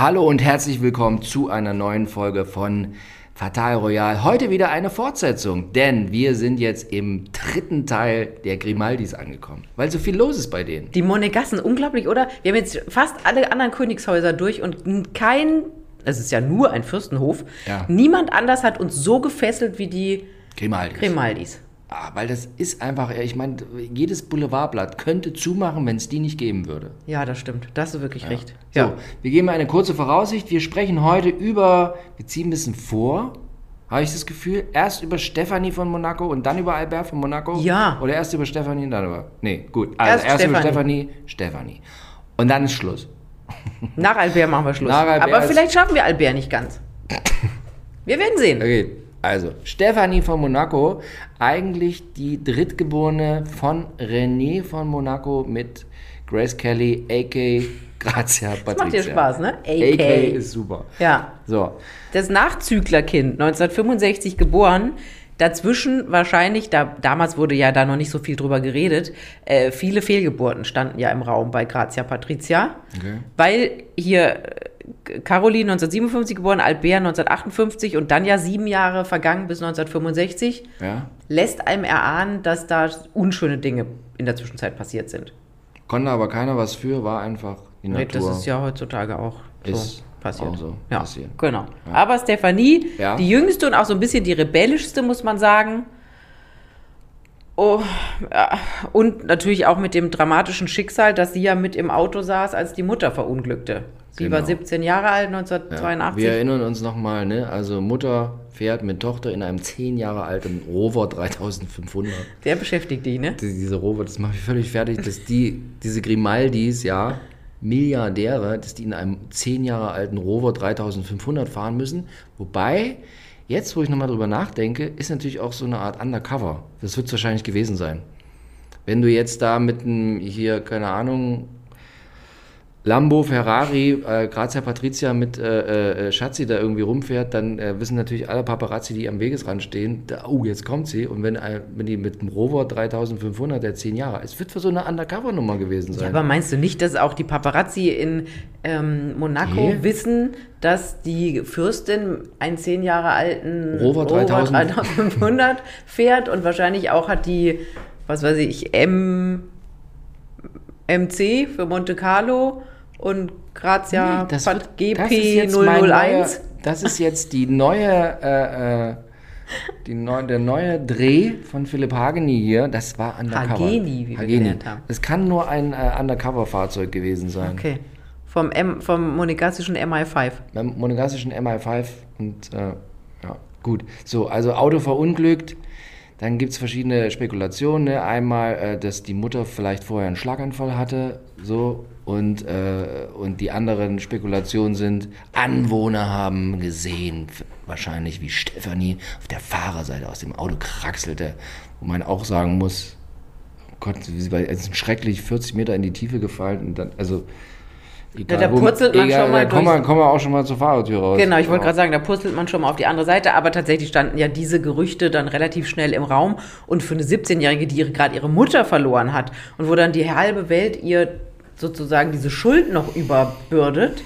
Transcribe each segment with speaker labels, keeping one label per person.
Speaker 1: Hallo und herzlich willkommen zu einer neuen Folge von Fatal Royal. Heute wieder eine Fortsetzung, denn wir sind jetzt im dritten Teil der Grimaldis angekommen, weil so viel los ist bei denen.
Speaker 2: Die Monegassen, unglaublich, oder? Wir haben jetzt fast alle anderen Königshäuser durch und kein, es ist ja nur ein Fürstenhof,
Speaker 1: Ja.
Speaker 2: niemand anders hat uns so gefesselt wie die
Speaker 1: Grimaldis.
Speaker 2: Grimaldis.
Speaker 1: Ah, weil das ist einfach, ich meine, jedes Boulevardblatt könnte zumachen, wenn es die nicht geben würde.
Speaker 2: Ja, das stimmt. Das ist wirklich recht.
Speaker 1: So,
Speaker 2: Ja.
Speaker 1: wir geben eine kurze Voraussicht. Wir sprechen heute über, wir ziehen ein bisschen vor, habe ich das Gefühl, erst über Stefanie von Monaco und dann über Albert von Monaco.
Speaker 2: Ja.
Speaker 1: Oder erst über Stefanie und dann über, nee, gut. Also
Speaker 2: Erst
Speaker 1: erst, über
Speaker 2: Stefanie.
Speaker 1: Stefanie, Stefanie. Und dann ist Schluss.
Speaker 2: Nach Albert machen wir Schluss.
Speaker 1: Nach Albert
Speaker 2: Aber vielleicht schaffen wir Albert nicht ganz. Wir werden sehen.
Speaker 1: Okay, also Stefanie von Monaco, eigentlich die Drittgeborene von René von Monaco mit Grace Kelly, a.k. Grazia Patricia.
Speaker 2: Das macht dir Spaß, ne?
Speaker 1: AK
Speaker 2: AK.
Speaker 1: ist super.
Speaker 2: Ja.
Speaker 1: So,
Speaker 2: Das Nachzüglerkind, 1965 geboren, dazwischen wahrscheinlich, da, damals wurde ja da noch nicht so viel drüber geredet, äh, viele Fehlgeburten standen ja im Raum bei Grazia Patricia,
Speaker 1: Okay.
Speaker 2: weil hier Caroline 1957 geboren, Albert 1958 und dann ja sieben Jahre vergangen bis 1965,
Speaker 1: ja.
Speaker 2: lässt einem erahnen, dass da unschöne Dinge in der Zwischenzeit passiert sind.
Speaker 1: Konnte aber keiner was für, war einfach die
Speaker 2: Nee,
Speaker 1: Natur.
Speaker 2: Das ist ja heutzutage auch so passiert.
Speaker 1: auch so
Speaker 2: ja,
Speaker 1: passiert.
Speaker 2: Genau. Aber Stefanie,
Speaker 1: Ja.
Speaker 2: die jüngste und auch so ein bisschen die rebellischste, muss man sagen. Oh, ja. Und natürlich auch mit dem dramatischen Schicksal, dass sie ja mit im Auto saß, als die Mutter verunglückte. Sie
Speaker 1: Genau.
Speaker 2: war 17 Jahre alt,
Speaker 1: ja.
Speaker 2: 1982.
Speaker 1: Wir erinnern uns nochmal, ne? Also Mutter fährt mit Tochter in einem 10 Jahre alten Rover 3500.
Speaker 2: Der beschäftigt die, ne?
Speaker 1: Die- Diese Rover, das macht mich völlig fertig, dass die, diese Grimaldis, ja, Milliardäre, dass die in einem 10 Jahre alten Rover 3500 fahren müssen. Wobei, jetzt, wo ich nochmal drüber nachdenke, ist natürlich auch so eine Art Undercover. Das wird es wahrscheinlich gewesen sein. Wenn du jetzt da mit einem, hier, keine Ahnung, Lambo, Ferrari, äh, Grazia Patrizia mit äh, äh, Schatzi da irgendwie rumfährt, dann äh, wissen natürlich alle Paparazzi, die am Wegesrand stehen, da, oh, jetzt kommt sie. Und wenn, äh, wenn die mit dem Rover 3500, der 10 Jahre ist, wird für so eine Undercover-Nummer gewesen sein.
Speaker 2: Aber meinst du nicht, dass auch die Paparazzi in ähm, Monaco
Speaker 1: Nee.
Speaker 2: wissen, dass die Fürstin einen zehn Jahre alten
Speaker 1: Rover 3000.
Speaker 2: 3500 fährt und wahrscheinlich auch hat die, was weiß ich, M, MC für Monte Carlo und Grazia
Speaker 1: Nee, das-
Speaker 2: Pat-
Speaker 1: das ist
Speaker 2: GP
Speaker 1: jetzt mein
Speaker 2: 001?
Speaker 1: Neuer, das ist jetzt die neue, äh, äh, die neu, der neue Dreh von Philipp Hageni hier. Das war Undercover.
Speaker 2: Hageni, wie wir gelernt haben.
Speaker 1: Es kann nur ein äh, Undercover-Fahrzeug gewesen sein.
Speaker 2: Okay. Vom, M, vom monegassischen MI5.
Speaker 1: beim monegassischen MI5 und äh, ja, gut. So, also Auto verunglückt. Dann gibt es verschiedene Spekulationen. Ne? Einmal, äh, dass die Mutter vielleicht vorher einen Schlaganfall hatte, so. Und, äh, und die anderen Spekulationen sind, Anwohner haben gesehen, wahrscheinlich wie Stefanie auf der Fahrerseite aus dem Auto kraxelte. Wo man auch sagen muss, oh Gott, sie ist schrecklich 40 Meter in die Tiefe gefallen. Und dann, also, egal,
Speaker 2: da
Speaker 1: wo-
Speaker 2: purzelt man schon mal
Speaker 1: da kommen wir, kommen wir auch schon mal zur Fahrertür raus.
Speaker 2: Genau, ich wollte
Speaker 1: Ja.
Speaker 2: gerade sagen, da purzelt man schon mal auf die andere Seite, aber tatsächlich standen ja diese Gerüchte dann relativ schnell im Raum und für eine 17-Jährige, die gerade ihre Mutter verloren hat und wo dann die halbe Welt ihr sozusagen diese Schuld noch überbürdet,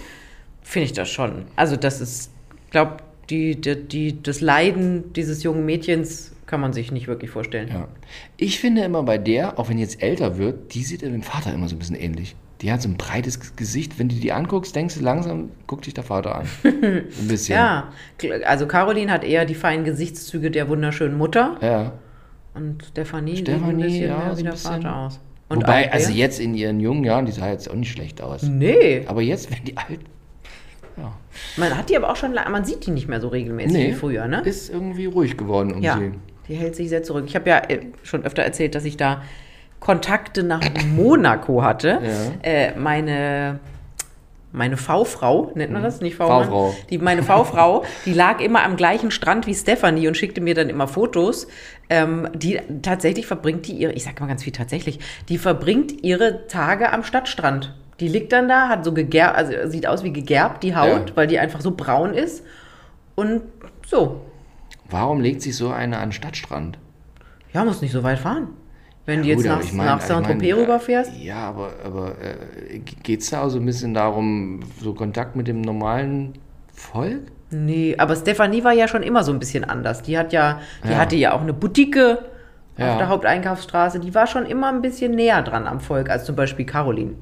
Speaker 2: finde ich das schon. Also das ist, glaube die, die, die, das Leiden dieses jungen Mädchens kann man sich nicht wirklich vorstellen.
Speaker 1: Ja. Ich finde immer bei der, auch wenn die jetzt älter wird, die sieht dem Vater immer so ein bisschen ähnlich. Die hat so ein breites Gesicht. Wenn du die anguckst, denkst du langsam, guck dich der Vater an. Ein bisschen.
Speaker 2: Ja, also Caroline hat eher die feinen Gesichtszüge der wunderschönen Mutter
Speaker 1: Ja.
Speaker 2: und Stefanie, sieht ein bisschen
Speaker 1: ja,
Speaker 2: mehr
Speaker 1: so
Speaker 2: wie der. Vater aus. Und
Speaker 1: Wobei, also jetzt in ihren jungen Jahren, die sah jetzt auch nicht schlecht aus.
Speaker 2: Nee.
Speaker 1: Aber jetzt, wenn die alt. Ja.
Speaker 2: Man hat die aber auch schon, man sieht die nicht mehr so regelmäßig wie früher, ne?
Speaker 1: Ist irgendwie ruhig geworden um
Speaker 2: Ja,
Speaker 1: sie.
Speaker 2: die hält sich sehr zurück. Ich habe ja äh, schon öfter erzählt, dass ich da Kontakte nach Monaco hatte.
Speaker 1: Ja.
Speaker 2: Äh, meine meine V-Frau, nennt man das? Nicht
Speaker 1: V-Frau.
Speaker 2: Die, meine V-Frau, die lag immer am gleichen Strand wie Stefanie und schickte mir dann immer Fotos. Ähm, die tatsächlich verbringt die ihre, ich sag mal ganz viel tatsächlich, die verbringt ihre Tage am Stadtstrand. Die liegt dann da, hat so gegerbt, also sieht aus wie gegerbt, die Haut,
Speaker 1: Ja.
Speaker 2: weil die einfach so braun ist. Und so.
Speaker 1: Warum legt sich so eine an den Stadtstrand?
Speaker 2: Ja, muss nicht so weit fahren. Wenn du jetzt
Speaker 1: Gut,
Speaker 2: nach,
Speaker 1: ich mein-
Speaker 2: nach
Speaker 1: ich
Speaker 2: Saint-Tropez
Speaker 1: mein,
Speaker 2: rüberfährst?
Speaker 1: Ja, aber, aber äh, geht es da auch so ein bisschen darum, so Kontakt mit dem normalen Volk?
Speaker 2: Nee, aber Stefanie war ja schon immer so ein bisschen anders. Die hat ja, die
Speaker 1: Ja.
Speaker 2: hatte ja auch eine Boutique
Speaker 1: Ja.
Speaker 2: auf der Haupteinkaufsstraße. Die war schon immer ein bisschen näher dran am Volk als zum Beispiel Caroline.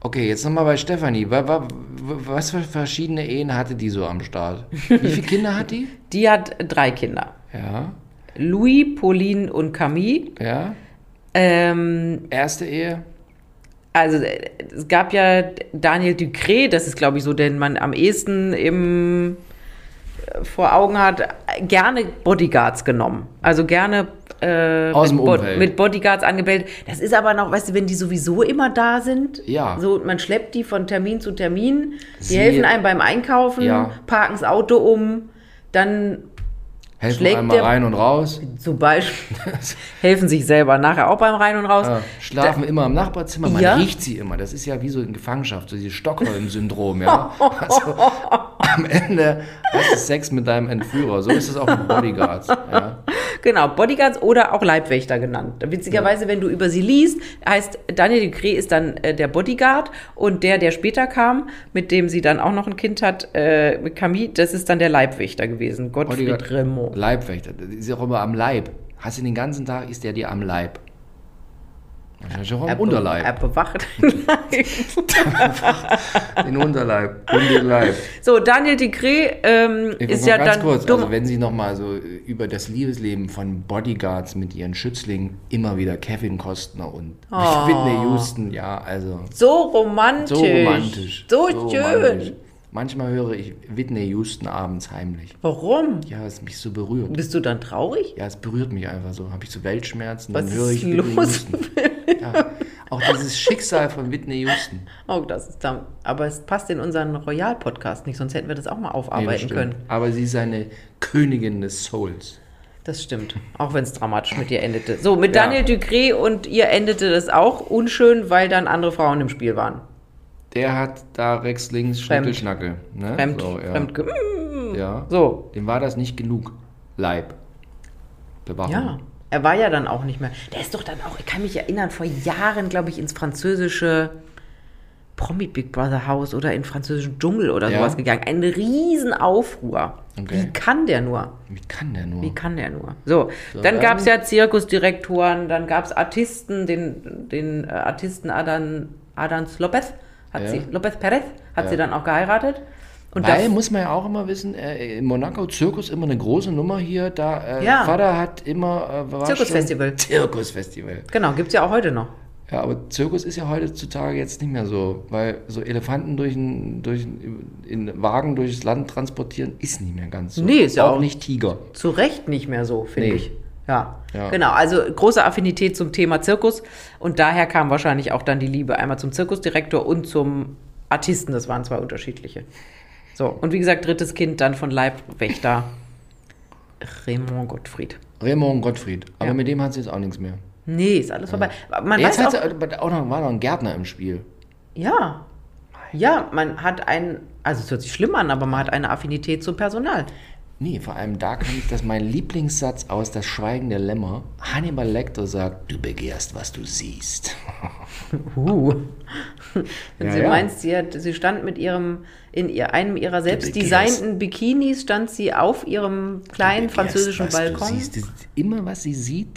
Speaker 1: Okay, jetzt nochmal bei Stefanie. Wa- wa- wa- Was für verschiedene Ehen hatte die so am Start? Wie viele Kinder hat die?
Speaker 2: Die hat drei Kinder.
Speaker 1: Ja,
Speaker 2: Louis, Pauline und Camille.
Speaker 1: ja.
Speaker 2: Ähm,
Speaker 1: Erste Ehe?
Speaker 2: also es gab ja Daniel Ducré, das ist glaube ich so, den man am ehesten im, vor Augen hat, gerne Bodyguards genommen. Also gerne äh,
Speaker 1: Aus dem
Speaker 2: mit, Bo-
Speaker 1: Umfeld.
Speaker 2: mit Bodyguards angemeldet. Das ist aber noch, weißt du, wenn die sowieso immer da sind,
Speaker 1: Ja.
Speaker 2: so man schleppt die von Termin zu Termin, die
Speaker 1: Sie-
Speaker 2: helfen einem beim Einkaufen,
Speaker 1: Ja.
Speaker 2: parken das Auto um, dann
Speaker 1: Helfen
Speaker 2: Schlägt
Speaker 1: einmal
Speaker 2: der-
Speaker 1: rein und raus.
Speaker 2: zum Beispiel helfen sich selber nachher auch beim Rein und Raus.
Speaker 1: Äh, schlafen immer im Nachbarzimmer, man
Speaker 2: Ja.
Speaker 1: riecht sie immer. Das ist ja wie so in Gefangenschaft, so dieses Stockholm-Syndrom, ja. Also, am Ende hast du Sex mit deinem Entführer. So ist es auch mit Bodyguards. Ja.
Speaker 2: Genau, Bodyguards oder auch Leibwächter genannt. Witzigerweise, wenn du über sie liest, heißt Daniel Ducré ist dann äh, der Bodyguard und der, der später kam, mit dem sie dann auch noch ein Kind hat, äh, mit Camille, das ist dann der Leibwächter gewesen, Gottfried
Speaker 1: Bodyguard,
Speaker 2: Raymond.
Speaker 1: Leibwächter, ist ja auch immer am Leib. Hast du den ganzen Tag, ist der dir am Leib. Am
Speaker 2: Er
Speaker 1: Unterleib.
Speaker 2: bewacht den Leib.
Speaker 1: Den Unterleib. Und den Leib.
Speaker 2: So, Daniel Ducré ähm, ist ja
Speaker 1: ganz
Speaker 2: dann
Speaker 1: kurz,
Speaker 2: dumm.
Speaker 1: also wenn Sie nochmal so über das Liebesleben von Bodyguards mit ihren Schützlingen immer wieder Kevin Costner und
Speaker 2: Oh.
Speaker 1: Whitney Houston, ja, also
Speaker 2: so romantisch.
Speaker 1: so romantisch.
Speaker 2: So, schön.
Speaker 1: romantisch. Manchmal höre ich Whitney Houston abends heimlich.
Speaker 2: Warum?
Speaker 1: Ja, es mich so berührt.
Speaker 2: Bist du dann traurig?
Speaker 1: Ja, es berührt mich einfach so. Habe ich so Weltschmerzen,
Speaker 2: Was
Speaker 1: dann höre ich Whitney
Speaker 2: los?
Speaker 1: Houston. Ja, auch dieses Schicksal von Whitney Houston.
Speaker 2: Oh, das ist dann. Aber es passt in unseren Royal-Podcast nicht, sonst hätten wir das auch mal
Speaker 1: Nee,
Speaker 2: aufarbeiten
Speaker 1: stimmt.
Speaker 2: können.
Speaker 1: Aber sie ist eine Königin des Souls.
Speaker 2: Das stimmt. Auch wenn es dramatisch mit ihr endete. So, mit
Speaker 1: Ja.
Speaker 2: Daniel Ducré und ihr endete das auch unschön, weil dann andere Frauen im Spiel waren.
Speaker 1: Der hat da rechts, links. Schnickelschnackel. Ne?
Speaker 2: Fremd,
Speaker 1: so, ja.
Speaker 2: fremd. Mm.
Speaker 1: Ja.
Speaker 2: So,
Speaker 1: Dem war das nicht genug. Leib. Bewachung.
Speaker 2: ja. Er war ja dann auch nicht mehr. Der ist doch dann auch, ich kann mich erinnern, vor Jahren, glaube ich, ins französische Promi Big Brother Haus oder in französischen Dschungel oder
Speaker 1: Ja.
Speaker 2: sowas gegangen. Ein Riesenaufruhr.
Speaker 1: Okay.
Speaker 2: Wie kann der nur?
Speaker 1: Wie kann der nur?
Speaker 2: Wie kann der nur? So,
Speaker 1: So,
Speaker 2: dann
Speaker 1: dann-
Speaker 2: gab es ja Zirkusdirektoren, dann gab es Artisten, den, den äh, Artisten Adan, Adans Lopez, hat
Speaker 1: Ja.
Speaker 2: sie, Lopez Perez, hat
Speaker 1: Ja.
Speaker 2: sie dann auch geheiratet. Und
Speaker 1: Weil,
Speaker 2: da,
Speaker 1: muss man ja auch immer wissen, äh, in Monaco Zirkus immer eine große Nummer hier. Da, äh,
Speaker 2: Ja.
Speaker 1: Vater hat immer... Äh,
Speaker 2: Zirkusfestival.
Speaker 1: Zirkusfestival.
Speaker 2: genau, gibt es ja auch heute noch.
Speaker 1: Ja, aber Zirkus ist ja heutzutage jetzt nicht mehr so, weil so Elefanten durch ein, durch ein, in Wagen durchs Land transportieren ist nicht mehr ganz so.
Speaker 2: Nee, ist ja auch-
Speaker 1: nicht Tiger.
Speaker 2: Zu Recht nicht mehr so, finde
Speaker 1: Nee.
Speaker 2: ich. Ja.
Speaker 1: Ja.
Speaker 2: genau. Also große Affinität zum Thema Zirkus. Und daher kam wahrscheinlich auch dann die Liebe einmal zum Zirkusdirektor und zum Artisten. Das waren zwei unterschiedliche. So, und wie gesagt, drittes Kind dann von Leibwächter Raymond Gottfried.
Speaker 1: Raymond Gottfried. Aber
Speaker 2: Ja.
Speaker 1: mit dem hat sie jetzt auch nichts mehr.
Speaker 2: Nee, ist alles vorbei. Man
Speaker 1: jetzt
Speaker 2: weiß auch,
Speaker 1: auch noch, war noch ein Gärtner im Spiel.
Speaker 2: ja. Ja, man hat ein, also es hört sich schlimm an, aber man hat eine Affinität zum Personal.
Speaker 1: Nee, vor allem da kann ich, dass mein Lieblingssatz aus Das Schweigen der Lämmer, Hannibal Lecter sagt, du begehrst, was du siehst.
Speaker 2: Uh. Wenn
Speaker 1: Ja,
Speaker 2: sie
Speaker 1: ja.
Speaker 2: meinst, sie, hat, sie stand mit ihrem, in ihr, einem ihrer selbst designten Bikinis, stand sie auf ihrem kleinen
Speaker 1: begehrst,
Speaker 2: französischen
Speaker 1: was Du
Speaker 2: Balkon.
Speaker 1: siehst. Das ist immer, was sie sieht,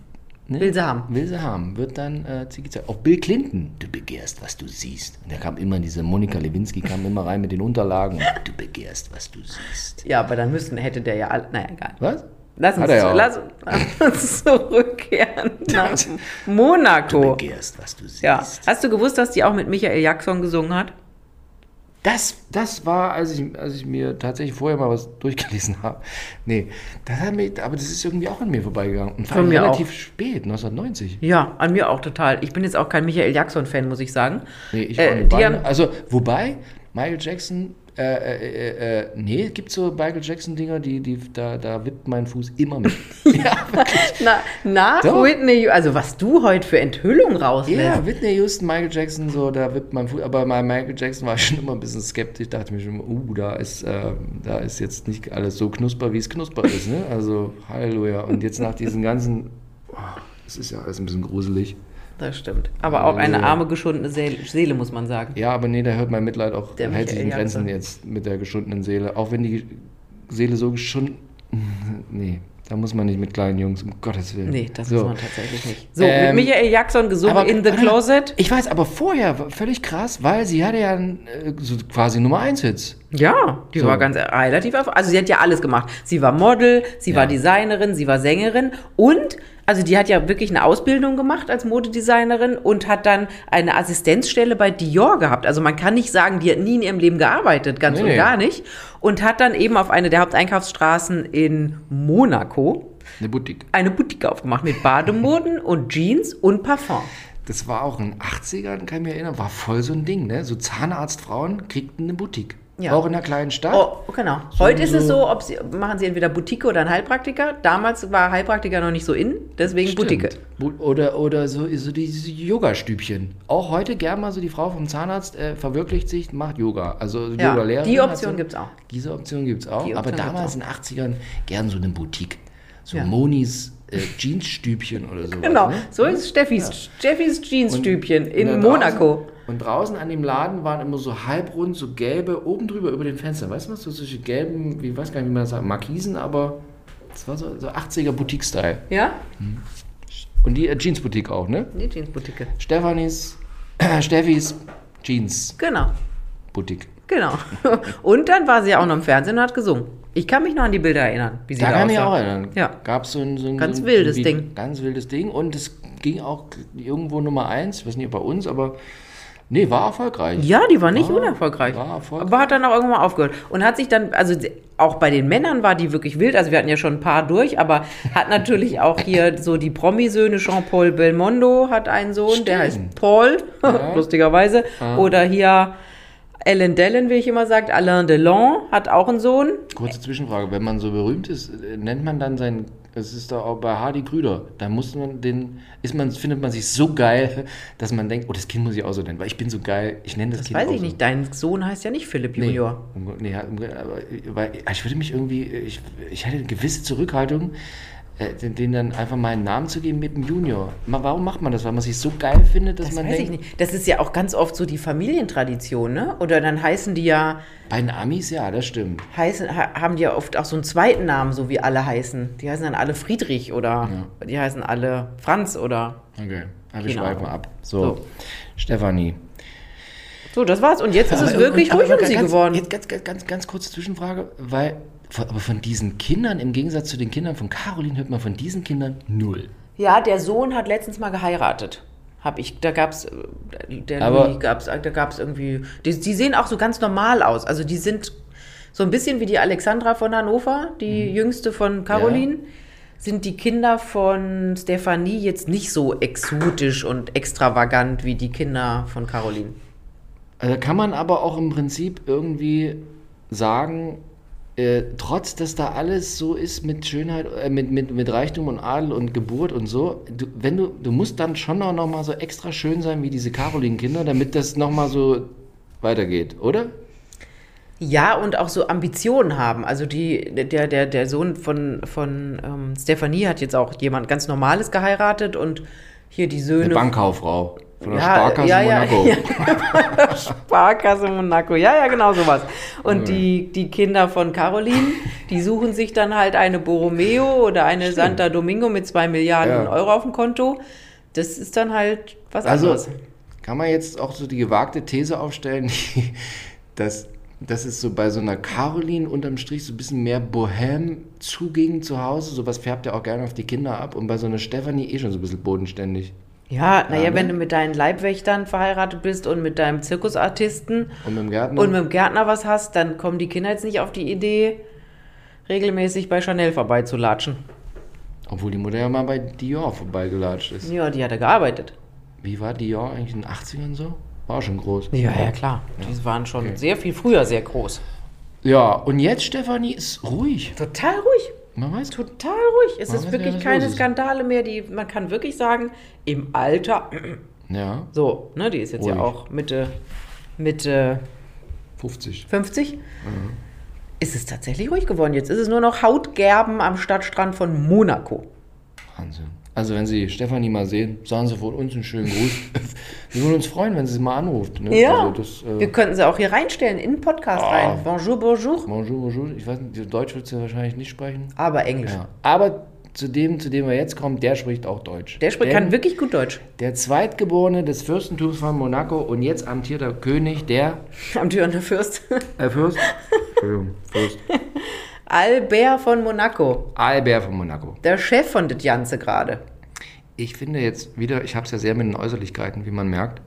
Speaker 1: ne?
Speaker 2: Will sie haben.
Speaker 1: Will sie haben. Wird dann äh, gezeigt. Auch Bill Clinton, du begehrst, was du siehst. Und da kam immer diese Monika Lewinsky kam immer rein mit den Unterlagen. Du begehrst, was du siehst.
Speaker 2: Ja, aber dann müssten, hätte der ja alle, naja, egal.
Speaker 1: Was?
Speaker 2: Lass uns,
Speaker 1: auch.
Speaker 2: lass, lass uns zurückkehren nach
Speaker 1: Du
Speaker 2: Monaco.
Speaker 1: begehrst, was du siehst.
Speaker 2: Ja. Hast du gewusst, dass die auch mit Michael Jackson gesungen hat?
Speaker 1: Das, das war, als ich, als ich mir tatsächlich vorher mal was durchgelesen habe. Nee, das hat mich, aber das ist irgendwie auch an mir vorbeigegangen. Und vor
Speaker 2: Von
Speaker 1: allem relativ spät, 1990.
Speaker 2: Ja, an mir auch total. Ich bin jetzt auch kein Michael Jackson-Fan, muss ich sagen.
Speaker 1: Nee, ich
Speaker 2: Äh,
Speaker 1: auch War- also, wobei, Michael Jackson, äh, äh, äh, äh, nee, es gibt so Michael Jackson-Dinger, die, die, da, da wippt mein Fuß immer mit. ja.
Speaker 2: Na, nach
Speaker 1: Doch.
Speaker 2: Whitney, also was du heute für Enthüllung rauslässt.
Speaker 1: Ja, Whitney Houston, Michael Jackson, so, da wippt mein Fuß. Aber bei Michael Jackson war ich schon immer ein bisschen skeptisch. Dachte mir schon, immer, uh, da ist, äh, da ist jetzt nicht alles so knusper, wie es knusper ist. Ne? Also, Halleluja. Und jetzt nach diesen ganzen. Oh, Das ist ja alles ein bisschen gruselig.
Speaker 2: Das stimmt. Aber auch eine arme, geschundene Seele, Seele, muss man sagen.
Speaker 1: Ja, aber nee, da hört mein Mitleid auch,
Speaker 2: Der
Speaker 1: hält sich in Grenzen jetzt mit der geschundenen Seele. Auch wenn die Seele so geschunden. Nee, da muss man nicht mit kleinen Jungs, um Gottes Willen.
Speaker 2: Nee, das
Speaker 1: So.
Speaker 2: muss man tatsächlich nicht. So,
Speaker 1: Ähm,
Speaker 2: mit Michael Jackson gesungen
Speaker 1: Aber-
Speaker 2: in The Closet.
Speaker 1: Ich weiß, aber vorher war völlig krass, weil sie hatte ja äh, so quasi Nummer 1 Hits.
Speaker 2: Ja, die
Speaker 1: So.
Speaker 2: war ganz relativ erfolgreich. Also sie hat ja alles gemacht. Sie war Model, sie
Speaker 1: Ja.
Speaker 2: war Designerin, sie war Sängerin und also die hat ja wirklich eine Ausbildung gemacht als Modedesignerin und hat dann eine Assistenzstelle bei Dior gehabt. Also man kann nicht sagen, die hat nie in ihrem Leben gearbeitet, ganz
Speaker 1: Nee,
Speaker 2: und gar nicht. Und hat dann eben auf eine der Haupteinkaufsstraßen in Monaco
Speaker 1: Eine Boutique.
Speaker 2: eine Boutique aufgemacht mit Bademoden und Jeans und Parfum.
Speaker 1: Das war auch in den 80ern, kann ich mich erinnern, war voll so ein Ding, ne? So Zahnarztfrauen kriegten eine Boutique.
Speaker 2: Ja.
Speaker 1: Auch in einer kleinen Stadt.
Speaker 2: Oh, genau. Heute ist es
Speaker 1: so-
Speaker 2: so, ob sie, machen sie entweder Boutique oder einen Heilpraktiker. Damals war Heilpraktiker noch nicht so in, deswegen Boutique.
Speaker 1: Bu- Oder, oder so, so diese Yoga-Stübchen. Auch heute gern mal so die Frau vom Zahnarzt äh, verwirklicht sich, macht Yoga. Also
Speaker 2: Ja,
Speaker 1: Yoga-Lehrerin.
Speaker 2: die
Speaker 1: hat
Speaker 2: Option
Speaker 1: sie.
Speaker 2: gibt's auch.
Speaker 1: Diese Option gibt es auch.
Speaker 2: Die
Speaker 1: aber damals
Speaker 2: gibt's
Speaker 1: in den 80ern gern so eine Boutique. So
Speaker 2: Ja.
Speaker 1: Monis äh, Jeansstübchen oder so.
Speaker 2: Genau,
Speaker 1: Ne?
Speaker 2: so ist Steffis, Steffis Jeansstübchen in Monaco.
Speaker 1: Und draußen an dem Laden waren immer so halbrund, so gelbe, oben drüber über den Fenstern. Weißt du was? So solche gelben, wie weiß gar nicht, wie man das sagt, Markisen, aber das war so, so 80er Boutique-Style.
Speaker 2: Ja?
Speaker 1: Und die äh, Jeans-Boutique auch, ne?
Speaker 2: Die Jeansboutique.
Speaker 1: Stefanis, Steffis Jeans-Boutique.
Speaker 2: Genau, genau. Und dann war sie ja auch noch im Fernsehen und hat gesungen. Ich kann mich noch an die Bilder erinnern, wie sie
Speaker 1: Da
Speaker 2: da,
Speaker 1: kann ich auch erinnern.
Speaker 2: Ja.
Speaker 1: Gab so ein, so ein
Speaker 2: Ganz
Speaker 1: so ein,
Speaker 2: wildes
Speaker 1: so ein,
Speaker 2: Ding.
Speaker 1: Ganz wildes Ding. Und es ging auch irgendwo Nummer eins. Ich weiß nicht, bei uns, aber nee, war erfolgreich.
Speaker 2: Ja, die war nicht
Speaker 1: War-
Speaker 2: unerfolgreich.
Speaker 1: war erfolgreich.
Speaker 2: Aber hat dann auch irgendwann mal aufgehört. Und hat sich dann, also auch bei den Männern war die wirklich wild. Also wir hatten ja schon ein paar durch, aber hat natürlich auch hier so die Promisöhne. Jean-Paul Belmondo hat einen Sohn, der heißt
Speaker 1: Stimmt.
Speaker 2: Paul,
Speaker 1: Ja.
Speaker 2: lustigerweise. Oder hier Ellen Dellen, wie ich immer sagt, Alain Delon hat auch einen Sohn.
Speaker 1: Kurze Zwischenfrage. Wenn man so berühmt ist, nennt man dann seinen. Es ist doch auch bei Hardy Krüder. Da muss man den. Ist man, findet man sich so geil, dass man denkt, oh, das Kind muss ich auch so nennen, weil ich bin so geil. Ich nenne das,
Speaker 2: Das
Speaker 1: Kind
Speaker 2: weiß
Speaker 1: auch
Speaker 2: ich
Speaker 1: so.
Speaker 2: nicht. Dein Sohn heißt ja nicht Philipp
Speaker 1: Nee,
Speaker 2: Junior.
Speaker 1: nee, aber, weil ich würde mich irgendwie, ich, ich hätte eine gewisse Zurückhaltung, denen dann einfach mal einen Namen zu geben mit dem Junior. Warum macht man das? Weil man sich so geil findet, dass
Speaker 2: Das
Speaker 1: man
Speaker 2: weiß
Speaker 1: denkt,
Speaker 2: ich nicht. Das ist ja auch ganz oft so die Familientradition, ne? Oder dann heißen die ja,
Speaker 1: bei den Amis, ja, das stimmt.
Speaker 2: heißen, ha, haben die ja oft auch so einen zweiten Namen, so wie alle heißen. Die heißen dann alle Friedrich oder die heißen alle Franz oder.
Speaker 1: Okay, aber wir
Speaker 2: Keine
Speaker 1: schweifen
Speaker 2: Ahnung.
Speaker 1: ab. So,
Speaker 2: So.
Speaker 1: Stefanie.
Speaker 2: So, das war's. Und jetzt ist es
Speaker 1: Aber-
Speaker 2: wirklich
Speaker 1: aber
Speaker 2: ruhig um sie
Speaker 1: ganz,
Speaker 2: geworden.
Speaker 1: Jetzt ganz, ganz, ganz, ganz kurze Zwischenfrage, weil, von, aber von diesen Kindern, im Gegensatz zu den Kindern von Caroline, hört man von diesen Kindern null.
Speaker 2: Ja, der Sohn hat letztens mal geheiratet. Hab ich, da gab's, äh, der
Speaker 1: Aber-
Speaker 2: Louis gab's, da gab's irgendwie, die, die sehen auch so ganz normal aus. Also die sind so ein bisschen wie die Alexandra von Hannover, die jüngste von Caroline. Sind die Kinder von Stefanie jetzt nicht so exotisch und extravagant wie die Kinder von Caroline?
Speaker 1: Also kann man aber auch im Prinzip irgendwie sagen, äh, trotz dass da alles so ist mit Schönheit, äh, mit, mit, mit Reichtum und Adel und Geburt und so, du, wenn du, du musst dann schon auch noch mal so extra schön sein wie diese Caroline-Kinder, damit das noch mal so weitergeht, oder?
Speaker 2: Ja, und auch so Ambitionen haben. Also die, der, der, der Sohn von, von ähm, Stefanie hat jetzt auch jemand ganz Normales geheiratet und hier die Söhne.
Speaker 1: Eine Bankkauffrau von der
Speaker 2: Ja,
Speaker 1: Sparkasse
Speaker 2: ja, ja,
Speaker 1: Monaco.
Speaker 2: ja. Sparkasse Monaco. Ja, ja, genau sowas. Und die, die Kinder von Caroline, die suchen sich dann halt eine Borromeo oder eine Santa Domingo mit zwei Milliarden
Speaker 1: Ja.
Speaker 2: Euro auf dem Konto. Das ist dann halt was
Speaker 1: Also
Speaker 2: anderes.
Speaker 1: kann man jetzt auch so die gewagte These aufstellen, dass, dass es so bei so einer Caroline unterm Strich so ein bisschen mehr Bohem zuging zu Hause. Sowas färbt ja auch gerne auf die Kinder ab. Und bei so einer Stefanie eh schon so ein bisschen bodenständig.
Speaker 2: Ja, naja,
Speaker 1: Ja, ne?
Speaker 2: wenn du mit deinen Leibwächtern verheiratet bist und mit deinem Zirkusartisten
Speaker 1: Und mit dem Gärtner.
Speaker 2: und mit dem Gärtner was hast, dann kommen die Kinder jetzt nicht auf die Idee, regelmäßig bei Chanel vorbeizulatschen.
Speaker 1: Obwohl die Mutter ja mal bei Dior vorbeigelatscht ist.
Speaker 2: Ja, die hat er gearbeitet.
Speaker 1: Wie war Dior eigentlich in den 80ern so? War schon groß.
Speaker 2: Ja, ja, klar. Die waren schon sehr viel früher sehr groß.
Speaker 1: Ja, und jetzt Stefanie ist ruhig.
Speaker 2: Total ruhig.
Speaker 1: Man weiß.
Speaker 2: Total ruhig. Es ist wirklich
Speaker 1: ja,
Speaker 2: keine
Speaker 1: ist.
Speaker 2: Skandale mehr. Die, man kann wirklich sagen, im Alter,
Speaker 1: Ja,
Speaker 2: so, ne, die ist jetzt ja
Speaker 1: Ruhig.
Speaker 2: auch Mitte, Mitte
Speaker 1: 50.
Speaker 2: 50, ist es tatsächlich ruhig geworden. Jetzt ist es nur noch Hautgerben am Stadtstrand von Monaco.
Speaker 1: Wahnsinn. Also wenn Sie Stefanie mal sehen, sagen Sie von uns einen schönen Gruß. Wir würden uns freuen, wenn sie sie mal anruft. Ne?
Speaker 2: Ja,
Speaker 1: Also das, äh,
Speaker 2: wir könnten sie auch hier reinstellen, in den Podcast
Speaker 1: Ah.
Speaker 2: rein. Bonjour, bonjour.
Speaker 1: bonjour, bonjour. Ich weiß nicht, Deutsch wird sie wahrscheinlich nicht sprechen.
Speaker 2: Aber Englisch.
Speaker 1: Ja. Aber zu dem, zu dem wir jetzt kommen, der spricht auch Deutsch.
Speaker 2: Der spricht,
Speaker 1: Denn
Speaker 2: kann wirklich gut Deutsch.
Speaker 1: Der Zweitgeborene des Fürstentums von Monaco und jetzt amtierter König der
Speaker 2: Am Türener Fürst.
Speaker 1: äh, Fürst? Entschuldigung, Fürst.
Speaker 2: Albert von Monaco.
Speaker 1: Albert von Monaco.
Speaker 2: Der Chef von das Ganze gerade.
Speaker 1: Ich finde jetzt wieder, ich habe es ja sehr mit den Äußerlichkeiten, wie man merkt.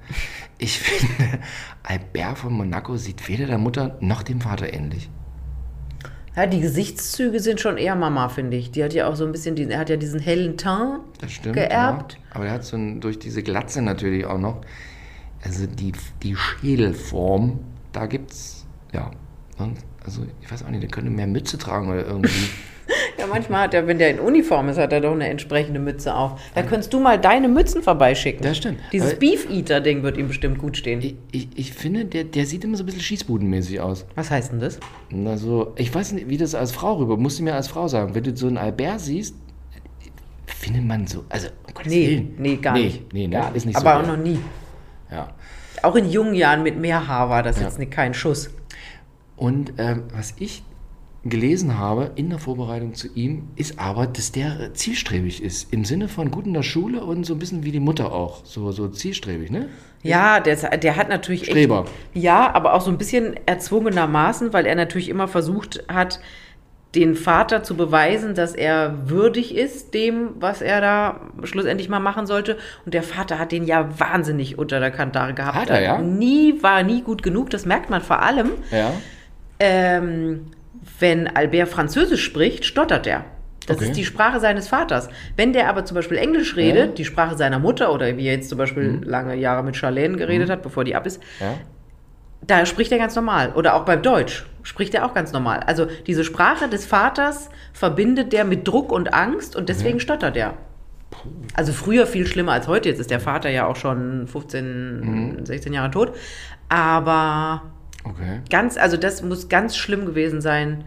Speaker 1: Ich finde, Albert von Monaco sieht weder der Mutter noch dem Vater ähnlich.
Speaker 2: Ja, die Gesichtszüge sind schon eher Mama, finde ich. Die hat ja auch so ein bisschen, diesen, er hat ja diesen hellen Teint.
Speaker 1: Das stimmt.
Speaker 2: Geerbt.
Speaker 1: Ja. Aber er hat so ein, durch diese Glatze natürlich auch noch. Also die, die Schädelform, da gibt's, ja. ne? Also ich weiß auch nicht, der könnte mehr Mütze tragen oder irgendwie.
Speaker 2: Ja, manchmal hat er, wenn der in Uniform ist, hat er doch eine entsprechende Mütze auf. Da könntest du mal deine Mützen vorbeischicken.
Speaker 1: Das stimmt.
Speaker 2: Dieses
Speaker 1: Aber-
Speaker 2: Beef-Eater-Ding wird ihm bestimmt gut stehen.
Speaker 1: ich, ich, ich finde, der, der sieht immer so ein bisschen schießbudenmäßig aus.
Speaker 2: Was heißt denn das?
Speaker 1: Also, ich weiß nicht, wie das als Frau rüber, musst du mir als Frau sagen. Wenn du so einen Albert siehst, findet man so, also, um Gottes
Speaker 2: Nee,
Speaker 1: Willen.
Speaker 2: nee, gar
Speaker 1: nee,
Speaker 2: nicht.
Speaker 1: Nee, ne?
Speaker 2: Gar
Speaker 1: ist nicht
Speaker 2: Aber
Speaker 1: so.
Speaker 2: auch
Speaker 1: der.
Speaker 2: noch nie.
Speaker 1: Ja.
Speaker 2: Auch in jungen Jahren mit mehr Haar war das
Speaker 1: Ja.
Speaker 2: jetzt nicht, kein Schuss.
Speaker 1: Und ähm, was ich gelesen habe in der Vorbereitung zu ihm, ist aber, dass der zielstrebig ist. Im Sinne von gut in der Schule und so ein bisschen wie die Mutter auch. So, so zielstrebig, ne?
Speaker 2: Ja, der, der hat natürlich
Speaker 1: Streber.
Speaker 2: echt. Ja, aber auch so ein bisschen erzwungenermaßen, weil er natürlich immer versucht hat, den Vater zu beweisen, dass er würdig ist dem, was er da schlussendlich mal machen sollte. Und der Vater hat den ja wahnsinnig unter der Kantare gehabt.
Speaker 1: Hat er, ja?
Speaker 2: Nie, war nie gut genug. Das merkt man vor allem,
Speaker 1: Ja.
Speaker 2: ähm, wenn Albert Französisch spricht, stottert er. Das
Speaker 1: Okay.
Speaker 2: ist die Sprache seines Vaters. Wenn der aber zum Beispiel Englisch redet,
Speaker 1: Ja. Mhm.
Speaker 2: die Sprache seiner Mutter oder wie er jetzt zum Beispiel lange Jahre mit Charlene geredet hat, bevor die ab ist,
Speaker 1: Ja.
Speaker 2: da spricht er ganz normal. Oder auch beim Deutsch spricht er auch ganz normal. Also diese Sprache des Vaters verbindet der mit Druck und Angst und deswegen stottert er. Also früher viel schlimmer als heute. Jetzt ist der Vater ja auch schon 15,
Speaker 1: Mhm.
Speaker 2: 16 Jahre tot. Aber
Speaker 1: Okay.
Speaker 2: ganz, also das muss ganz schlimm gewesen sein.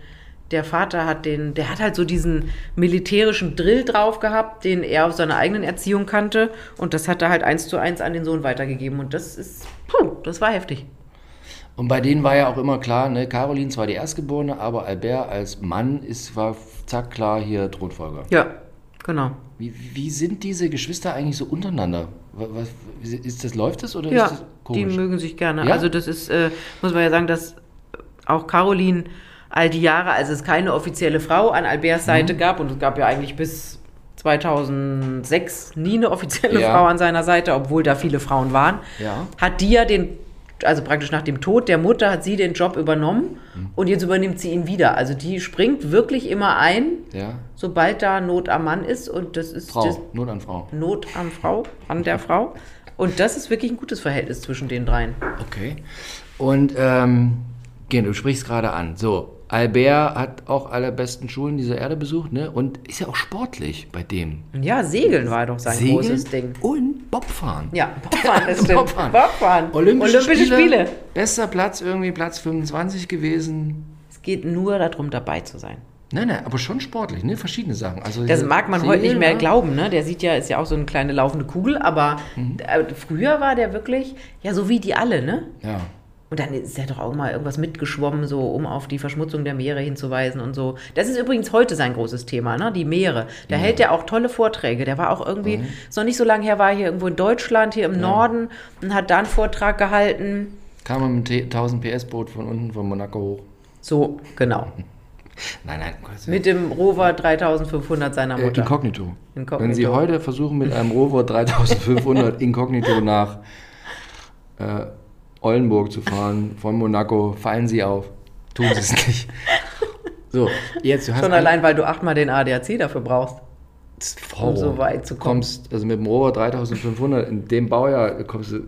Speaker 2: Der Vater hat den, der hat halt so diesen militärischen Drill drauf gehabt, den er aus seiner eigenen Erziehung kannte. Und das hat er halt eins zu eins an den Sohn weitergegeben. Und das ist, puh, das war heftig.
Speaker 1: Und bei denen war ja auch immer klar, ne, Caroline zwar die Erstgeborene, aber Albert als Mann ist, war zack klar hier Thronfolger.
Speaker 2: Ja, genau.
Speaker 1: Wie, wie sind diese Geschwister eigentlich so untereinander? Was, ist das, läuft das oder
Speaker 2: Ja,
Speaker 1: ist das
Speaker 2: die
Speaker 1: komisch?
Speaker 2: mögen sich gerne.
Speaker 1: Ja?
Speaker 2: Also das ist, äh, muss man ja sagen, dass auch Caroline all die Jahre, als es keine offizielle Frau an Alberts
Speaker 1: Mhm.
Speaker 2: Seite gab, und es gab ja eigentlich bis 2006 nie eine offizielle
Speaker 1: Ja.
Speaker 2: Frau an seiner Seite, obwohl da viele Frauen waren,
Speaker 1: Ja.
Speaker 2: hat die ja den, also praktisch nach dem Tod der Mutter hat sie den Job übernommen
Speaker 1: Mhm.
Speaker 2: und jetzt übernimmt sie ihn wieder. Also die springt wirklich immer ein,
Speaker 1: ja.
Speaker 2: sobald da Not am Mann ist und das ist das
Speaker 1: Frau, Not an Frau.
Speaker 2: Not an Frau, an der Frau. Und das ist wirklich ein gutes Verhältnis zwischen den dreien.
Speaker 1: Okay. Und ähm, geh, du sprichst gerade an. So, Albert hat auch alle besten Schulen dieser Erde besucht, ne? Und ist ja auch sportlich bei dem.
Speaker 2: Ja, Segeln war doch sein
Speaker 1: Segeln
Speaker 2: großes Ding.
Speaker 1: Und Bobfahren.
Speaker 2: Ja, Bobfahren, stimmt.
Speaker 1: Bobfahren.
Speaker 2: Bobfahren.
Speaker 1: Olympische, Spiele,
Speaker 2: Spiele.
Speaker 1: Bester Platz, irgendwie Platz 25 gewesen.
Speaker 2: Es geht nur darum, dabei zu sein.
Speaker 1: Nein, nein, aber schon sportlich, ne? Verschiedene Sachen. Also
Speaker 2: Das mag man
Speaker 1: Segeln,
Speaker 2: heute nicht mehr
Speaker 1: ja.
Speaker 2: glauben, ne? Der sieht ja, ist ja auch so eine kleine laufende Kugel, aber
Speaker 1: Mhm.
Speaker 2: äh, früher war der wirklich, ja, so wie die alle, ne?
Speaker 1: Ja.
Speaker 2: Und dann ist er doch auch mal irgendwas mitgeschwommen, so um auf die Verschmutzung der Meere hinzuweisen und so. Das ist übrigens heute sein großes Thema, ne? Die Meere. Da hält er auch tolle Vorträge. Der war auch irgendwie,
Speaker 1: Mhm.
Speaker 2: noch nicht so lange her, war hier irgendwo in Deutschland, hier im Norden und hat da einen Vortrag gehalten.
Speaker 1: Kam er mit T- 1000 PS Boot von unten von Monaco hoch.
Speaker 2: So, genau.
Speaker 1: Nein, nein.
Speaker 2: Mit dem Rover 3500 seiner
Speaker 1: Äh,
Speaker 2: Mutter.
Speaker 1: Inkognito.
Speaker 2: Inkognito.
Speaker 1: Wenn Sie heute versuchen, mit einem Rover 3500 Inkognito nach äh, Oldenburg zu fahren, von Monaco, fallen Sie auf. Tun Sie es nicht. So, jetzt,
Speaker 2: Schon allein, weil du achtmal den ADAC dafür brauchst.
Speaker 1: Horror.
Speaker 2: um so weit zu kommen.
Speaker 1: kommst, also mit dem Rover 3500, in dem Baujahr kommst du,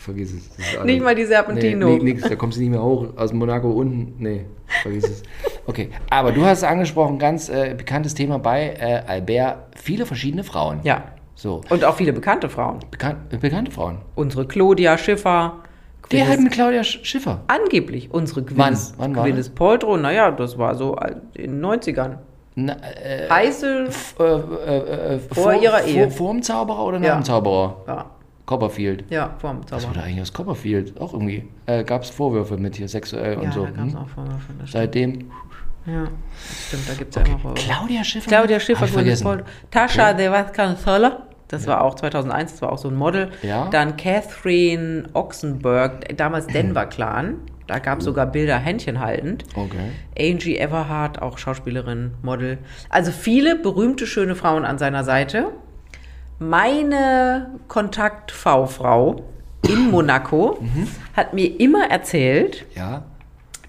Speaker 1: vergiss es. Alles-
Speaker 2: Nicht mal die Serpentino.
Speaker 1: Nee, nee, nix, da kommst du nicht mehr hoch, aus Monaco unten, nee, vergiss es. Okay, aber du hast angesprochen, ganz äh, bekanntes Thema bei äh, Albert, viele verschiedene Frauen.
Speaker 2: Ja.
Speaker 1: So,
Speaker 2: Und auch viele bekannte Frauen.
Speaker 1: bekan bekannte Frauen.
Speaker 2: Unsere Claudia Schiffer. Gwyneth-
Speaker 1: hat mit Claudia Sch- Schiffer?
Speaker 2: Angeblich unsere
Speaker 1: Wann?
Speaker 2: Gwyneth,
Speaker 1: Wann war
Speaker 2: Gwyneth Paltrow, naja, das war so in den 90ern.
Speaker 1: Na, äh,
Speaker 2: Heiße.
Speaker 1: äh, äh, äh,
Speaker 2: Vor ihrer Ehe.
Speaker 1: Vor, vor dem Zauberer oder nach
Speaker 2: Ja.
Speaker 1: dem Zauberer?
Speaker 2: Ja,
Speaker 1: Copperfield.
Speaker 2: ja vor dem
Speaker 1: Was
Speaker 2: Zauberer.
Speaker 1: wurde eigentlich aus Copperfield? Auch irgendwie. Äh, Gab es Vorwürfe mit hier sexuell und
Speaker 2: Ja,
Speaker 1: so.
Speaker 2: da gab es
Speaker 1: Hm?
Speaker 2: auch Vorwürfe. Das.
Speaker 1: Seitdem.
Speaker 2: Ja, das stimmt, da gibt es ja immer Vorwürfe.
Speaker 1: Claudia Schiffer.
Speaker 2: Claudia Schiffer, Gwyneth. Paltrow. Tascha de Vasconcelos, das war auch 2001, das war auch so ein Model.
Speaker 1: Ja.
Speaker 2: Dann Catherine Oxenberg, damals Denver Clan, da gab es sogar Bilder Händchen haltend.
Speaker 1: Okay.
Speaker 2: Angie Everhart, auch Schauspielerin, Model. Also viele berühmte, schöne Frauen an seiner Seite. Meine Kontakt-V-Frau in Monaco
Speaker 1: Mhm.
Speaker 2: hat mir immer erzählt,
Speaker 1: Ja.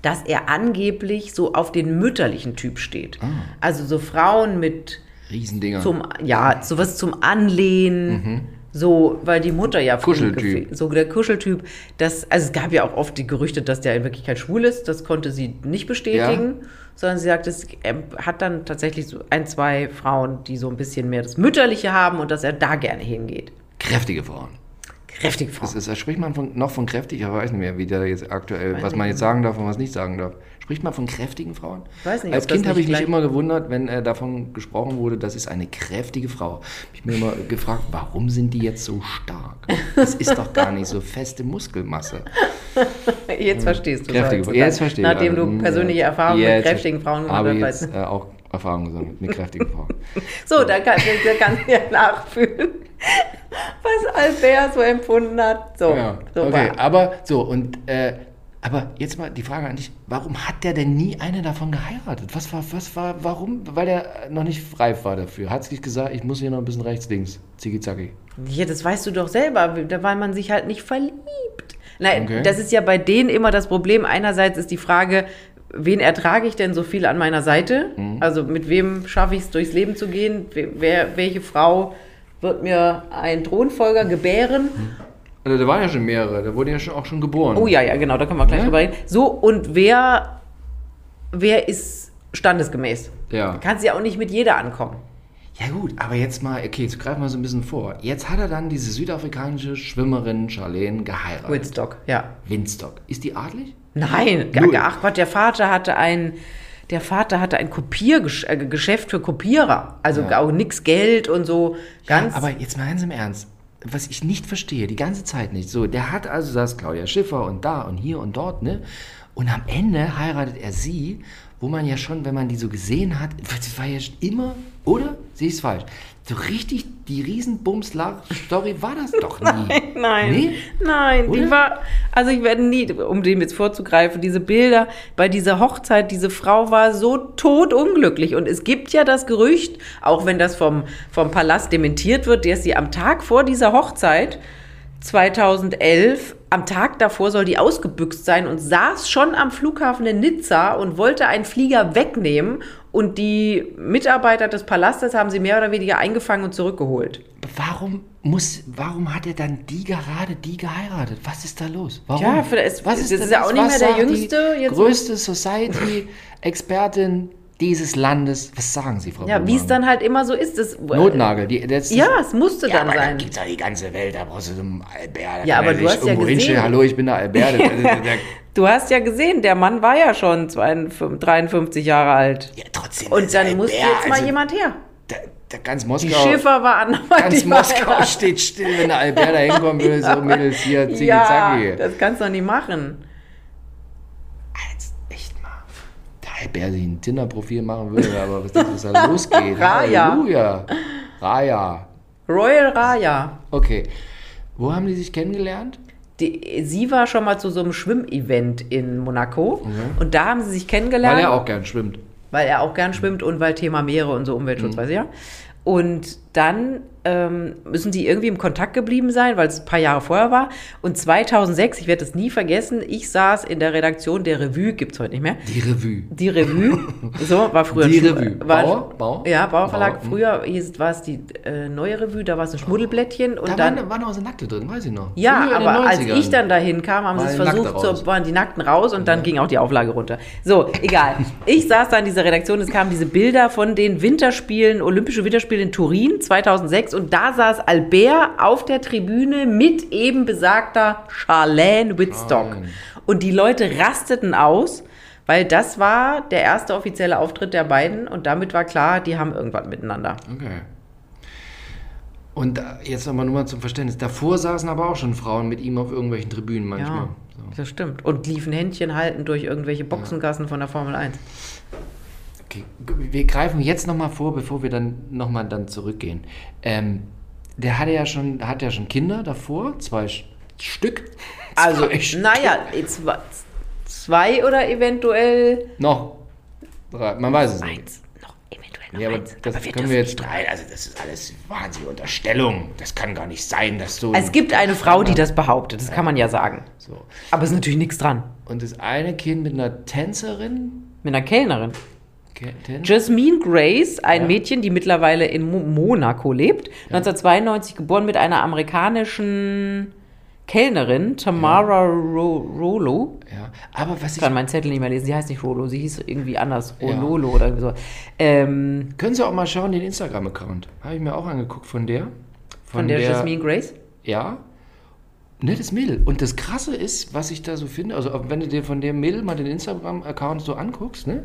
Speaker 2: dass er angeblich so auf den mütterlichen Typ steht.
Speaker 1: Ah.
Speaker 2: Also so Frauen mit
Speaker 1: Riesendinger.
Speaker 2: zum, ja, sowas zum Anlehnen. So, weil die Mutter ja
Speaker 1: Mhm. Kuscheltyp.
Speaker 2: So der Kuscheltyp. Das, also es gab ja auch oft die Gerüchte, dass der in Wirklichkeit schwul ist. Das konnte sie nicht bestätigen. Sondern sie sagt, es, er hat dann tatsächlich so ein, zwei Frauen, die so ein bisschen mehr das Mütterliche haben und dass er da gerne hingeht.
Speaker 1: Kräftige Frauen.
Speaker 2: Kräftige Frauen.
Speaker 1: Das ist, äh, spricht man von, noch von kräftig? Ich weiß nicht mehr, wie der jetzt aktuell, was man jetzt sagen darf und was nicht sagen darf. Spricht man von kräftigen Frauen?
Speaker 2: Weiß nicht,
Speaker 1: Als Kind habe ich mich immer gewundert, wenn äh, davon gesprochen wurde, das ist eine kräftige Frau. Ich mir immer gefragt, warum sind die jetzt so stark? Das ist doch gar nicht so feste Muskelmasse.
Speaker 2: Jetzt verstehst du
Speaker 1: Kräftige
Speaker 2: es.
Speaker 1: Frauen. Jetzt verstehe.
Speaker 2: Nachdem
Speaker 1: Also,
Speaker 2: du persönliche Erfahrungen mit kräftigen Frauen gemacht
Speaker 1: habe
Speaker 2: hast. du.
Speaker 1: äh, auch Erfahrungen gesammelt mit kräftigen Frauen.
Speaker 2: So, da kann, da kann ja nachfühlen, was Albert so empfunden hat. So,
Speaker 1: Ja,
Speaker 2: so
Speaker 1: okay, aber so und äh, aber jetzt mal die Frage an dich, warum hat der denn nie eine davon geheiratet? Was war, was war, warum? Weil er noch nicht reif war dafür. Hat sich gesagt, ich muss hier noch ein bisschen rechts, links, zicki zacki.
Speaker 2: Ja, das weißt du doch selber, da weil man sich halt nicht verliebt. Nein,
Speaker 1: Okay.
Speaker 2: das ist ja bei denen immer das Problem. Einerseits ist die Frage, wen ertrage ich denn so viel an meiner Seite?
Speaker 1: Mhm.
Speaker 2: Also mit wem schaffe ich es durchs Leben zu gehen? Wer- welche Frau wird mir einen Thronfolger gebären?
Speaker 1: Also da waren ja schon mehrere, da wurde ja schon auch schon geboren.
Speaker 2: Oh ja, ja, genau, da können wir gleich
Speaker 1: Ja?
Speaker 2: drüber reden. So, und wer, wer ist standesgemäß?
Speaker 1: Ja.
Speaker 2: Kannst ja auch nicht mit jeder ankommen.
Speaker 1: Ja gut, aber jetzt mal, okay, jetzt greifen wir so ein bisschen vor. Jetzt hat er dann diese südafrikanische Schwimmerin Charlene geheiratet.
Speaker 2: Woodstock, ja.
Speaker 1: Windstock. Ist die adlig?
Speaker 2: Nein,
Speaker 1: Null.
Speaker 2: ach Gott, der Vater hatte ein, der Vater hatte ein Kopiergeschäft für Kopierer. Also
Speaker 1: Ja.
Speaker 2: auch nix Geld und so. Ganz.
Speaker 1: Ja, aber jetzt mal ganz im Ernst. Was ich nicht verstehe, die ganze Zeit nicht. So, der hat also das Claudia Schiffer und da und hier und dort, ne? Und am Ende heiratet er sie, wo man ja schon, wenn man die so gesehen hat, das war ja schon immer, oder? Sehe ich es falsch? So richtig die Riesenbums-Story war das doch nie.
Speaker 2: Nein,
Speaker 1: Nee?
Speaker 2: nein,
Speaker 1: Oder?
Speaker 2: die war, also ich werde nie, um dem jetzt vorzugreifen, diese Bilder bei dieser Hochzeit, diese Frau war so totunglücklich und es gibt ja das Gerücht, auch wenn das vom, vom Palast dementiert wird, dass sie am Tag vor dieser Hochzeit 2011, am Tag davor soll die ausgebüxt sein und saß schon am Flughafen in Nizza und wollte einen Flieger wegnehmen und die Mitarbeiter des Palastes haben sie mehr oder weniger eingefangen und zurückgeholt.
Speaker 1: Warum muss, warum hat er dann die gerade die geheiratet? Was ist da los? Warum?
Speaker 2: Ja, es-
Speaker 1: was
Speaker 2: das
Speaker 1: denn
Speaker 2: ist ja
Speaker 1: das?
Speaker 2: auch nicht mehr der Jüngste,
Speaker 1: Die
Speaker 2: jetzt-
Speaker 1: größte Society-Expertin dieses Landes. Was sagen Sie, Frau
Speaker 2: Ja, wie es dann halt immer so ist. Das,
Speaker 1: Notnagel. Die, das,
Speaker 2: Ja, es musste
Speaker 1: ja,
Speaker 2: dann
Speaker 1: aber
Speaker 2: sein.
Speaker 1: Da gibt's ja die ganze Welt, da brauchst du so einen Albert.
Speaker 2: Ja, aber
Speaker 1: er
Speaker 2: du hast ja gesehen-
Speaker 1: Hallo, ich bin der Albert.
Speaker 2: Du hast ja gesehen, der Mann war ja schon 52, 53 Jahre alt.
Speaker 1: ja, trotzdem.
Speaker 2: Und dann musste jetzt mal
Speaker 1: also,
Speaker 2: jemand her.
Speaker 1: Da, da ganz
Speaker 2: Die
Speaker 1: Moskau,
Speaker 2: Schiffer war anderweitig.
Speaker 1: ganz Moskau steht still, wenn der Albert da hinkommen würde. So, Mädels, hier, zicki,
Speaker 2: Ja, das kannst du doch nicht machen.
Speaker 1: Jetzt echt mal. Albert sich ein Tinder-Profil machen würde, aber was ist, da losgeht?
Speaker 2: Raya.
Speaker 1: Halleluja. Raya.
Speaker 2: Royal Raya.
Speaker 1: Okay. Wo haben die sich kennengelernt?
Speaker 2: Die, sie war schon mal zu so einem Schwimmevent in Monaco. Und da haben sie sich kennengelernt.
Speaker 1: Weil er auch gern schwimmt.
Speaker 2: weil er auch gern schwimmt und weil Thema Meere und so Umweltschutz, weiß ich ja. Und dann ähm, müssen die irgendwie im Kontakt geblieben sein, weil es ein paar Jahre vorher war. Und 2006, ich werde das nie vergessen, ich saß in der Redaktion der Revue, gibt es heute nicht mehr.
Speaker 1: Die Revue.
Speaker 2: Die Revue, so war früher
Speaker 1: Die Revue.
Speaker 2: War,
Speaker 1: Bauer? Bauer?
Speaker 2: Ja, Bauerverlag.
Speaker 1: Bauer, hm.
Speaker 2: Früher hieß, war es die äh, neue Revue, da war es ein Schmuddelblättchen und
Speaker 1: Da
Speaker 2: dann.
Speaker 1: waren, waren auch so Nackte drin, weiß ich noch.
Speaker 2: Ja,
Speaker 1: Früher
Speaker 2: aber als
Speaker 1: 90ern.
Speaker 2: ich dann dahin kam, haben sie es versucht, zu, waren die Nackten raus und dann ging auch die Auflage runter. So, egal. Ich saß da in dieser Redaktion, es kamen diese Bilder von den Winterspielen, Olympische Winterspiele in Turin 2006 und da saß Albert auf der Tribüne mit eben besagter Charlene Whitstock.
Speaker 1: Charlene.
Speaker 2: Und die Leute rasteten aus, Weil das war der erste offizielle Auftritt der beiden und damit war klar, die haben irgendwas miteinander.
Speaker 1: Okay. Und äh, jetzt nochmal nur mal zum Verständnis. Davor saßen aber auch schon Frauen mit ihm auf irgendwelchen Tribünen manchmal.
Speaker 2: Ja,
Speaker 1: So.
Speaker 2: das stimmt. Und liefen Händchen halten durch irgendwelche Boxengassen von der Formel 1.
Speaker 1: Okay. Wir greifen jetzt nochmal vor, bevor wir dann nochmal dann zurückgehen. Ähm, der hatte ja schon, hat ja schon Kinder davor, zwei Stück.
Speaker 2: Also,
Speaker 1: Zwei
Speaker 2: naja, zwei, zwei oder eventuell
Speaker 1: Noch drei, man weiß es nicht.
Speaker 2: eins. Noch eventuell noch
Speaker 1: Ja, aber
Speaker 2: eins.
Speaker 1: das
Speaker 2: aber
Speaker 1: können wir jetzt drei. Also das ist alles wahnsinnige Unterstellung. Das kann gar nicht sein, dass so.
Speaker 2: Es gibt eine Frau, die das behauptet, das kann man ja sagen.
Speaker 1: So.
Speaker 2: Aber es ist natürlich nichts dran.
Speaker 1: Und das eine Kind mit einer Tänzerin.
Speaker 2: Mit einer Kellnerin.
Speaker 1: Tän-
Speaker 2: Jasmine Grace, ein
Speaker 1: Ja.
Speaker 2: Mädchen, die mittlerweile in Mo Monaco lebt, 1992 geboren mit einer amerikanischen Kellnerin, Tamara Ro Rolo.
Speaker 1: Ja, aber was
Speaker 2: Ich
Speaker 1: ich.
Speaker 2: kann meinen Zettel nicht mehr lesen. Sie heißt nicht Rolo, sie hieß irgendwie anders.
Speaker 1: Ja.
Speaker 2: Rololo oder irgendwie so. Ähm,
Speaker 1: Können Sie auch mal schauen, den Instagram-Account. Habe ich mir auch angeguckt von der.
Speaker 2: von, der, Jasmine Grace.
Speaker 1: Ja. Nettes Mädel. Und das Krasse ist, was ich da so finde, also wenn du dir von dem Mädel mal den Instagram-Account so anguckst, ne?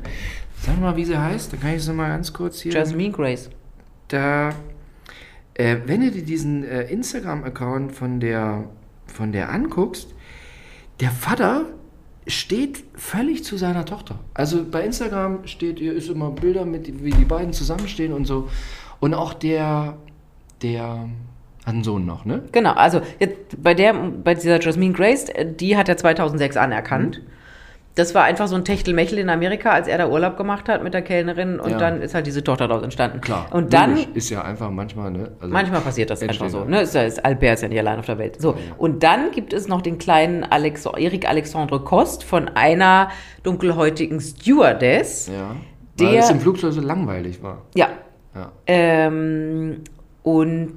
Speaker 1: Sag mal, wie sie heißt, dann kann ich sie mal ganz kurz hier.
Speaker 2: Jasmine Grace.
Speaker 1: da, äh, wenn du dir diesen äh, Instagram-Account von der, von der anguckst, der Vater steht völlig zu seiner Tochter. Also bei Instagram steht, ihr ist immer Bilder mit, wie die beiden zusammenstehen und so. Und auch der, der hat einen Sohn noch, ne?
Speaker 2: Genau, also jetzt bei der, bei dieser Jasmine Grace, die hat er 2006 anerkannt. Das war einfach so ein Techtelmechtel in Amerika, als er da Urlaub gemacht hat mit der Kellnerin und
Speaker 1: Ja.
Speaker 2: dann ist halt diese Tochter daraus entstanden.
Speaker 1: Klar.
Speaker 2: Und dann
Speaker 1: logisch, ist ja einfach manchmal, ne? Also,
Speaker 2: Manchmal passiert das einfach so.
Speaker 1: ja.
Speaker 2: Ne? Ist, ja- ist Albert ist ja nicht allein auf der Welt. So. Und dann gibt es noch den kleinen Alex Erik Alexandre Kost von einer dunkelhäutigen Stewardess.
Speaker 1: Ja.
Speaker 2: Der-
Speaker 1: weil es im Flugzeug so langweilig war.
Speaker 2: Ja.
Speaker 1: Ja.
Speaker 2: Ähm, und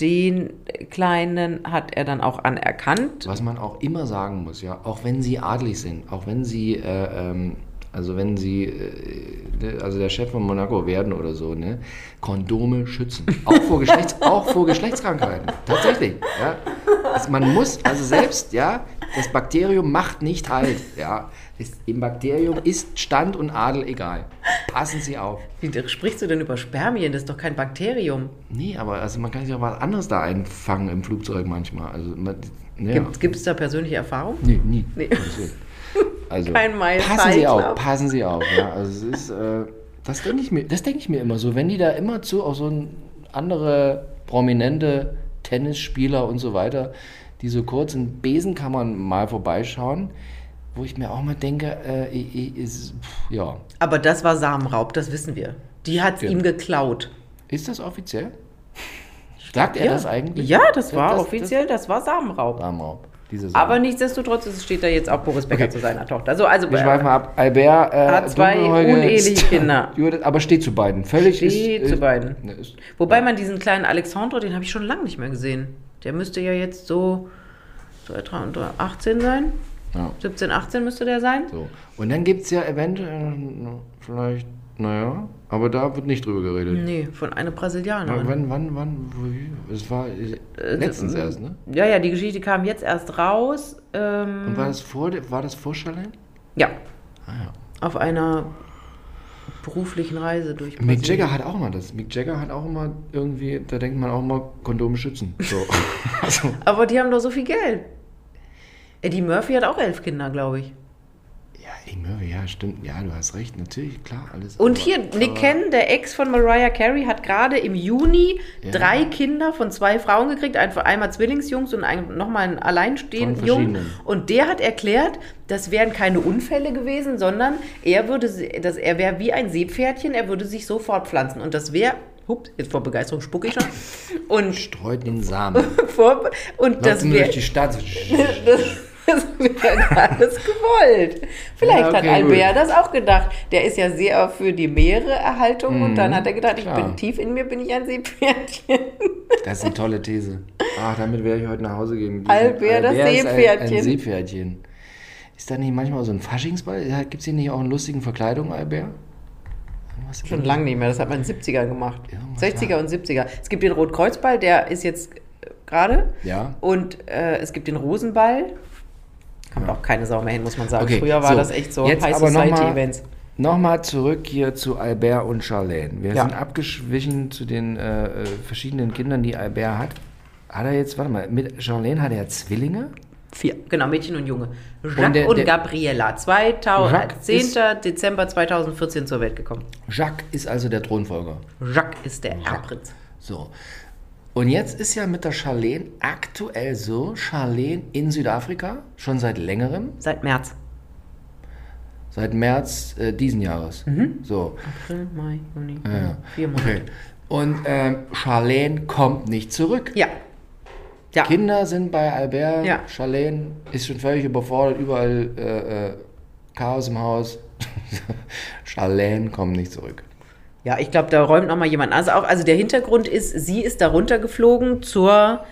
Speaker 2: den kleinen hat er dann auch anerkannt.
Speaker 1: Was man auch immer sagen muss, ja, auch wenn sie adlig sind, auch wenn sie, äh, ähm, also wenn sie, äh, also der Chef von Monaco werden oder so, ne, Kondome schützen. Auch vor, Geschlechts, auch vor Geschlechtskrankheiten. Tatsächlich, ja. Es, man muss, also selbst, ja, das Bakterium macht nicht halt, ja. Es, Im Bakterium ist Stand und Adel egal. Passen Sie auf.
Speaker 2: Wie sprichst du denn über Spermien? Das ist doch kein Bakterium.
Speaker 1: Nee, aber also man kann sich auch was anderes da einfangen im Flugzeug manchmal. Also, ja.
Speaker 2: Gibt es da persönliche Erfahrung?
Speaker 1: Nee, nie.
Speaker 2: Nee.
Speaker 1: Also,
Speaker 2: Kein Mile
Speaker 1: passen Sie auf, passen Sie auf. Ja, also es ist, äh, das denke ich mir, das denke ich mir immer so, wenn die da immer zu auch so ein andere prominente Tennisspieler und so weiter, die so kurz in Besenkammern mal vorbeischauen, wo ich mir auch mal denke, äh, ist, pff, ja,
Speaker 2: Aber das war Samenraub, das wissen wir. Die hat es
Speaker 1: Ja.
Speaker 2: ihm geklaut.
Speaker 1: ist das offiziell? Sagt er das eigentlich?
Speaker 2: Ja, das war
Speaker 1: das-
Speaker 2: offiziell, das, war Samenraub.
Speaker 1: Diese
Speaker 2: Aber es steht da jetzt auch Boris Becker
Speaker 1: Okay.
Speaker 2: zu seiner Tochter. So, also
Speaker 1: Wir schweifen mal ab. Albert äh,
Speaker 2: Hat zwei uneheliche Kinder.
Speaker 1: Aber steht zu beiden. Völlig
Speaker 2: Steht
Speaker 1: ist,
Speaker 2: zu beiden.
Speaker 1: Ne, ist,
Speaker 2: Wobei man diesen kleinen Alexandre, den habe ich schon lange nicht mehr gesehen. Der müsste ja jetzt so, so etwa unter 18 sein.
Speaker 1: Ja,
Speaker 2: 17, 18 müsste der sein.
Speaker 1: so. Und dann gibt es ja eventuell vielleicht, naja, aber da wird nicht drüber geredet.
Speaker 2: Nee, von einer Brasilianerin.
Speaker 1: Wann, wann, wann, wo, es war äh, letztens
Speaker 2: das-
Speaker 1: erst, ne?
Speaker 2: Ja, ja, die Geschichte kam jetzt erst raus. Ähm,
Speaker 1: Und war das vor, war das vor Charlene?
Speaker 2: ja,
Speaker 1: Ah ja.
Speaker 2: auf einer beruflichen Reise durch
Speaker 1: Mick
Speaker 2: Brasilien.
Speaker 1: Jagger hat auch immer das. Mick Jagger hat auch immer irgendwie, da denkt man auch immer, Kondome schützen. So. also,
Speaker 2: Aber die haben doch so viel Geld. Eddie Murphy hat auch elf Kinder, glaube ich.
Speaker 1: ja, Eddie Murphy, ja, stimmt. Ja, du hast recht, natürlich, klar, alles.
Speaker 2: Und
Speaker 1: aber-
Speaker 2: hier, Nick Cannon, der Ex von Mariah Carey, hat gerade im Juni
Speaker 1: Ja.
Speaker 2: drei Kinder von zwei Frauen gekriegt. Einfach einmal Zwillingsjungs und ein, nochmal einen alleinstehenden Jungen. Und der hat erklärt, das wären keine Unfälle gewesen, sondern er würde, das, er wäre wie ein Seepferdchen, er würde sich so fortpflanzen. Und das wäre, hups, jetzt vor Begeisterung spucke ich schon. Und,
Speaker 1: Streut den Samen.
Speaker 2: und das
Speaker 1: Läuft nur
Speaker 2: wäre...
Speaker 1: durch die Stadt.
Speaker 2: Das wäre alles gewollt. Vielleicht
Speaker 1: Ja, okay,
Speaker 2: hat Albert das auch gedacht. Der ist ja sehr für die Meereerhaltung und dann hat er gedacht, ich
Speaker 1: Mhm. klar.
Speaker 2: bin tief in mir, bin ich ein Seepferdchen.
Speaker 1: Das ist eine tolle These. Ach, damit werde ich heute nach Hause gehen. diesem-
Speaker 2: Albert, das
Speaker 1: ist ein-
Speaker 2: Seepferdchen.
Speaker 1: Ein Seepferdchen. Ist da nicht manchmal so ein Faschingsball? Gibt es hier nicht auch eine lustige Verkleidung, Albert?
Speaker 2: Schon lange nicht mehr, das hat man in den 70ern gemacht.
Speaker 1: Irgendwas
Speaker 2: 60er und 70er. Es gibt den Rotkreuzball, der ist jetzt gerade.
Speaker 1: Ja.
Speaker 2: Und äh, es gibt den Rosenball. Kommt auch keine Sau mehr hin, muss man sagen.
Speaker 1: Okay,
Speaker 2: Früher war
Speaker 1: so,
Speaker 2: das echt so
Speaker 1: jetzt
Speaker 2: High
Speaker 1: aber noch mal-
Speaker 2: Society-Events.
Speaker 1: Nochmal zurück hier zu Albert und Charlene. Wir
Speaker 2: Ja.
Speaker 1: sind abgeschwichen zu den äh, äh, verschiedenen Kindern, die Albert hat. Hat er jetzt, warte mal, mit Charlene hat er Zwillinge?
Speaker 2: Vier. Genau, Mädchen und Junge. Jacques
Speaker 1: Und
Speaker 2: und,
Speaker 1: der- der-
Speaker 2: Gabriella. 2000,
Speaker 1: Jacques
Speaker 2: 10.
Speaker 1: ist-
Speaker 2: Dezember 2014 zur Welt gekommen.
Speaker 1: Jacques ist also der Thronfolger.
Speaker 2: Jacques ist der Erbprinz.
Speaker 1: So. Und jetzt ist ja mit der Charlene aktuell so, Charlene in Südafrika, schon seit längerem,
Speaker 2: Seit März.
Speaker 1: seit März äh, diesen Jahres. So.
Speaker 2: April, Mai, Juni.
Speaker 1: Ja, ja.
Speaker 2: Vier Monate.
Speaker 1: Okay. Und ähm, Charlene kommt nicht zurück.
Speaker 2: Ja. Ja.
Speaker 1: Kinder sind bei Albert,
Speaker 2: Ja.
Speaker 1: Charlene ist schon völlig überfordert, überall äh, äh, Chaos im Haus. Charlene kommt nicht zurück.
Speaker 2: Ja, ich glaube, da räumt noch mal jemand. Also auch, also der Hintergrund ist, sie ist da runtergeflogen zur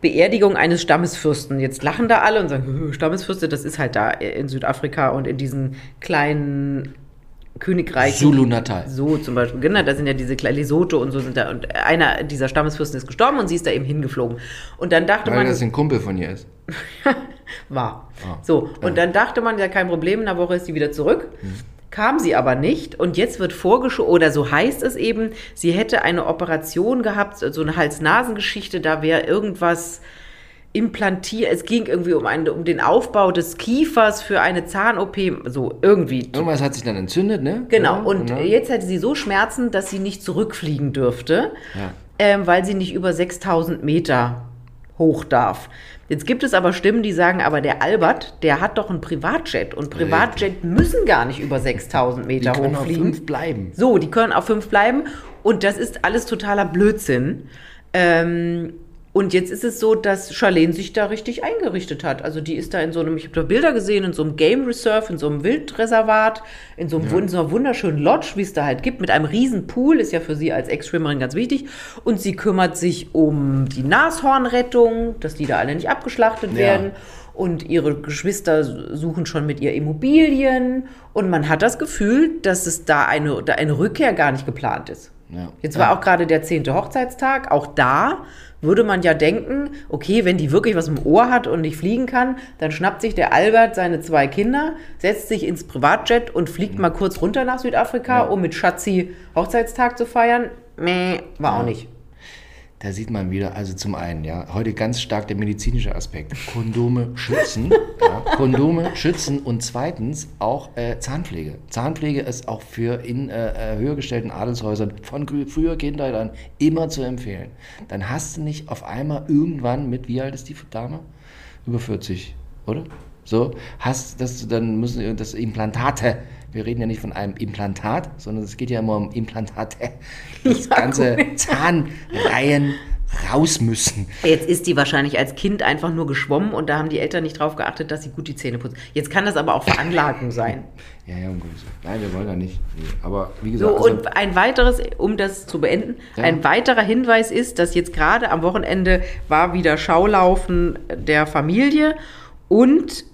Speaker 2: Beerdigung eines Stammesfürsten. Jetzt lachen da alle und sagen, "Hö, Stammesfürste, das ist halt da in Südafrika und in diesen kleinen Königreichen.
Speaker 1: Zulu Natal.
Speaker 2: So zum Beispiel, genau, da sind ja diese kleinen Lesotho und so sind da. Und einer dieser Stammesfürsten ist gestorben und sie ist da eben hingeflogen. Und dann dachte
Speaker 1: Weil
Speaker 2: man,
Speaker 1: das ein Kumpel von ihr ist.
Speaker 2: war.
Speaker 1: Ah.
Speaker 2: So, und dann dachte man, ja, kein Problem, in einer Woche ist sie wieder zurück. Kam sie aber nicht und jetzt wird vorgeschoben, oder so heißt es eben, sie hätte eine Operation gehabt, so eine Hals-Nasen-Geschichte, da wäre irgendwas implantiert, es ging irgendwie um, einen, um den Aufbau des Kiefers für eine Zahn-OP, so irgendwie.
Speaker 1: Irgendwas hat sich dann entzündet, ne?
Speaker 2: Genau,
Speaker 1: Ja,
Speaker 2: und
Speaker 1: genau.
Speaker 2: jetzt hätte sie so Schmerzen, dass sie nicht zurückfliegen dürfte,
Speaker 1: Ja.
Speaker 2: ähm, weil sie nicht über 6000 Meter hoch darf. Jetzt gibt es aber Stimmen, die sagen, aber der Albert, der hat doch einen Privatjet und Privatjet müssen gar nicht über 6000
Speaker 1: Die
Speaker 2: Meter
Speaker 1: können auf fünf bleiben.
Speaker 2: So, die können auf fünf bleiben und das ist alles totaler Blödsinn. Ähm, und jetzt ist es so, dass Charlene sich da richtig eingerichtet hat. Also die ist da in so einem, ich habe da Bilder gesehen, in so einem Game Reserve, in so einem Wildreservat, in so, einem, in so einer wunderschönen Lodge, wie es da halt gibt, mit einem riesen Pool, ist ja für sie als Ex-Schwimmerin ganz wichtig. Und sie kümmert sich um die Nashornrettung, dass die da alle nicht abgeschlachtet
Speaker 1: Ja.
Speaker 2: werden. Und ihre Geschwister suchen schon mit ihr Immobilien. Und man hat das Gefühl, dass es da eine, da eine Rückkehr gar nicht geplant ist.
Speaker 1: Ja.
Speaker 2: Jetzt war auch gerade der 10. Hochzeitstag. Auch da würde man ja denken, okay, wenn die wirklich was im Ohr hat und nicht fliegen kann, dann schnappt sich der Albert seine zwei Kinder, setzt sich ins Privatjet und fliegt mal kurz runter nach Südafrika,
Speaker 1: Ja.
Speaker 2: um mit Schatzi Hochzeitstag zu feiern. Meh, war auch nicht.
Speaker 1: Da sieht man wieder, also zum einen, ja, heute ganz stark der medizinische Aspekt. Kondome schützen, ja, Kondome schützen und zweitens auch äh, Zahnpflege. Zahnpflege ist auch für in äh, äh, höher gestellten Adelshäusern von früher Kindheit an immer zu empfehlen. Dann hast du nicht auf einmal irgendwann mit, wie alt ist die Dame? Über 40, oder? So, hast, dass du dann müssen das Implantate. Wir reden ja nicht von einem Implantat, sondern es geht ja immer um Implantate. Das
Speaker 2: Ja,
Speaker 1: ganze
Speaker 2: gut.
Speaker 1: Zahnreihen raus müssen.
Speaker 2: Jetzt ist die wahrscheinlich als Kind einfach nur geschwommen und da haben die Eltern nicht drauf geachtet, dass sie gut die Zähne putzt. Jetzt kann das aber auch Veranlagung sein.
Speaker 1: Ja, ja, um Gottes Willen. Nein, wir wollen da nicht. Nee. Aber wie
Speaker 2: So,
Speaker 1: gesagt, also,
Speaker 2: und ein weiteres, um das zu beenden,
Speaker 1: Ja.
Speaker 2: ein weiterer Hinweis ist, dass jetzt gerade am Wochenende war wieder Schaulaufen der Familie und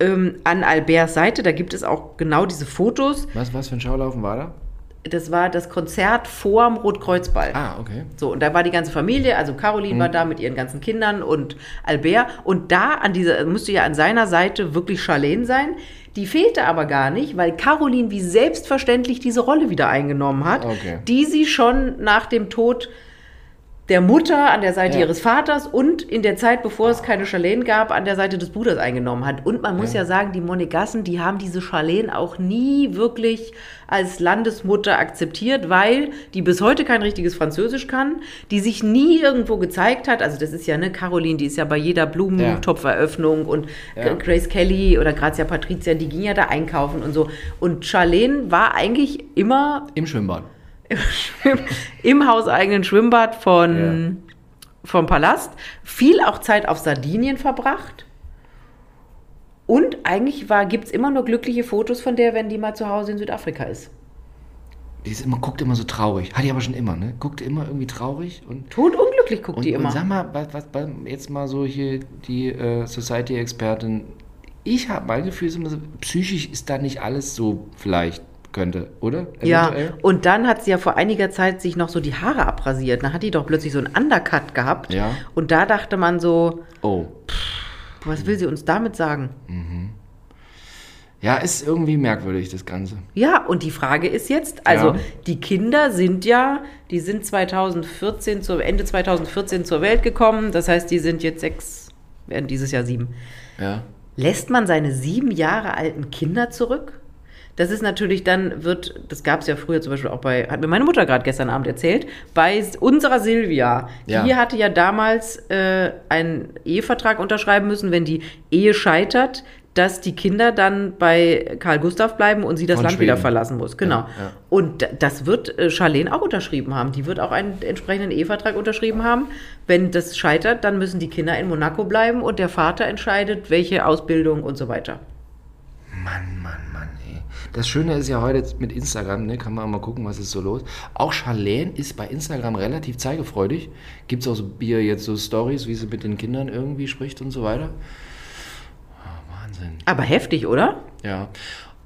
Speaker 2: ähm, an Alberts Seite, da gibt es auch genau diese Fotos.
Speaker 1: was, was für ein Schaulaufen war da?
Speaker 2: Das war das Konzert vorm Rotkreuzball.
Speaker 1: Ah, okay.
Speaker 2: So, und da war die ganze Familie, also Caroline
Speaker 1: Mhm.
Speaker 2: war da mit ihren ganzen Kindern und Albert. Und da an dieser, müsste ja an seiner Seite wirklich Charlene sein. Die fehlte aber gar nicht, weil Caroline wie selbstverständlich diese Rolle wieder eingenommen hat,
Speaker 1: Okay.
Speaker 2: die sie schon nach dem Tod der Mutter an der Seite
Speaker 1: Ja.
Speaker 2: ihres Vaters und in der Zeit, bevor es keine Charlene gab, an der Seite des Bruders eingenommen hat. Und man muss ja,
Speaker 1: Ja.
Speaker 2: sagen, die Monegassen, die haben diese Charlene auch nie wirklich als Landesmutter akzeptiert, weil die bis heute kein richtiges Französisch kann, die sich nie irgendwo gezeigt hat. Also das ist ja, ne, Caroline, die ist ja bei jeder Blumentopferöffnung und. Grace Kelly oder Grazia Patricia, die ging ja da einkaufen und so. Und Charlene war eigentlich immer
Speaker 1: Im Schwimmbad.
Speaker 2: Im hauseigenen Schwimmbad von, vom Palast, viel auch Zeit auf Sardinien verbracht. Und eigentlich gibt es immer nur glückliche Fotos von der, wenn die mal zu Hause in Südafrika ist.
Speaker 1: Die ist immer, guckt immer so traurig. Hat die aber schon immer, ne? Guckt immer irgendwie traurig und.
Speaker 2: Totunglücklich guckt
Speaker 1: Und,
Speaker 2: die
Speaker 1: und
Speaker 2: immer.
Speaker 1: sag mal, was, was, was, jetzt mal so hier die äh, Society-Expertin. Ich habe mein Gefühl, ist immer so, psychisch ist da nicht alles so vielleicht könnte, oder?
Speaker 2: Ja,
Speaker 1: Eventuell?
Speaker 2: und dann hat sie ja vor einiger Zeit sich noch so die Haare abrasiert. Dann hat die doch plötzlich so einen Undercut gehabt.
Speaker 1: Ja.
Speaker 2: Und da dachte man so,
Speaker 1: Oh.
Speaker 2: Was will sie uns damit sagen?
Speaker 1: Ja, ist irgendwie merkwürdig, das Ganze.
Speaker 2: Ja, und die Frage ist jetzt, also
Speaker 1: Ja.
Speaker 2: die Kinder sind ja, die sind 2014, zu, Ende 2014 zur Welt gekommen. Das heißt, die sind jetzt sechs, werden dieses Jahr sieben.
Speaker 1: Ja.
Speaker 2: Lässt man seine sieben Jahre alten Kinder zurück? Das ist natürlich dann, wird, das gab es ja früher zum Beispiel auch bei, hat mir meine Mutter gerade gestern Abend erzählt, bei unserer Silvia.
Speaker 1: Ja.
Speaker 2: Die hatte ja damals äh, einen Ehevertrag unterschreiben müssen, wenn die Ehe scheitert, dass die Kinder dann bei Karl Gustav bleiben und sie das
Speaker 1: Von
Speaker 2: Land wieder
Speaker 1: Schweden.
Speaker 2: verlassen muss. Genau.
Speaker 1: Ja, ja.
Speaker 2: Und das wird äh, Charlene auch unterschrieben haben. Die wird auch einen entsprechenden Ehevertrag unterschrieben haben. Wenn das scheitert, dann müssen die Kinder in Monaco bleiben und der Vater entscheidet, welche Ausbildung und so weiter.
Speaker 1: Mann, Mann. Das Schöne ist ja heute mit Instagram, ne, kann man mal gucken, was ist so los. Auch Charlene ist bei Instagram relativ zeigefreudig. Gibt es auch so, hier jetzt so Stories, wie sie mit den Kindern irgendwie spricht und so weiter. Ah, Wahnsinn.
Speaker 2: Aber heftig, oder?
Speaker 1: Ja.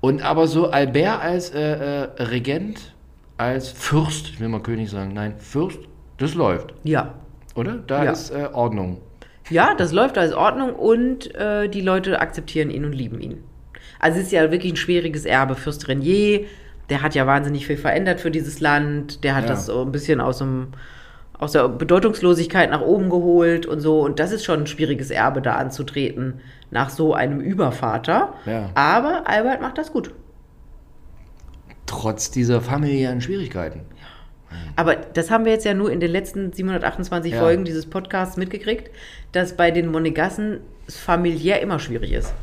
Speaker 1: Und aber so Albert als äh, äh, Regent, als Fürst, ich will mal König sagen, nein, Fürst, das läuft,
Speaker 2: Ja.
Speaker 1: oder? Da
Speaker 2: Ja.
Speaker 1: ist äh, Ordnung.
Speaker 2: Ja, das läuft als Ordnung und äh, die Leute akzeptieren ihn und lieben ihn. Also es ist ja wirklich ein schwieriges Erbe. Fürst Renier, der hat ja wahnsinnig viel verändert für dieses Land. Der hat
Speaker 1: Ja.
Speaker 2: das so ein bisschen aus, dem, aus der Bedeutungslosigkeit nach oben geholt und so. Und das ist schon ein schwieriges Erbe, da anzutreten nach so einem Übervater.
Speaker 1: Ja.
Speaker 2: Aber Albert macht das gut.
Speaker 1: Trotz dieser familiären Schwierigkeiten.
Speaker 2: Aber das haben wir jetzt ja nur in den letzten 728
Speaker 1: Ja.
Speaker 2: Folgen dieses Podcasts mitgekriegt, dass bei den Monegassen es familiär immer schwierig ist.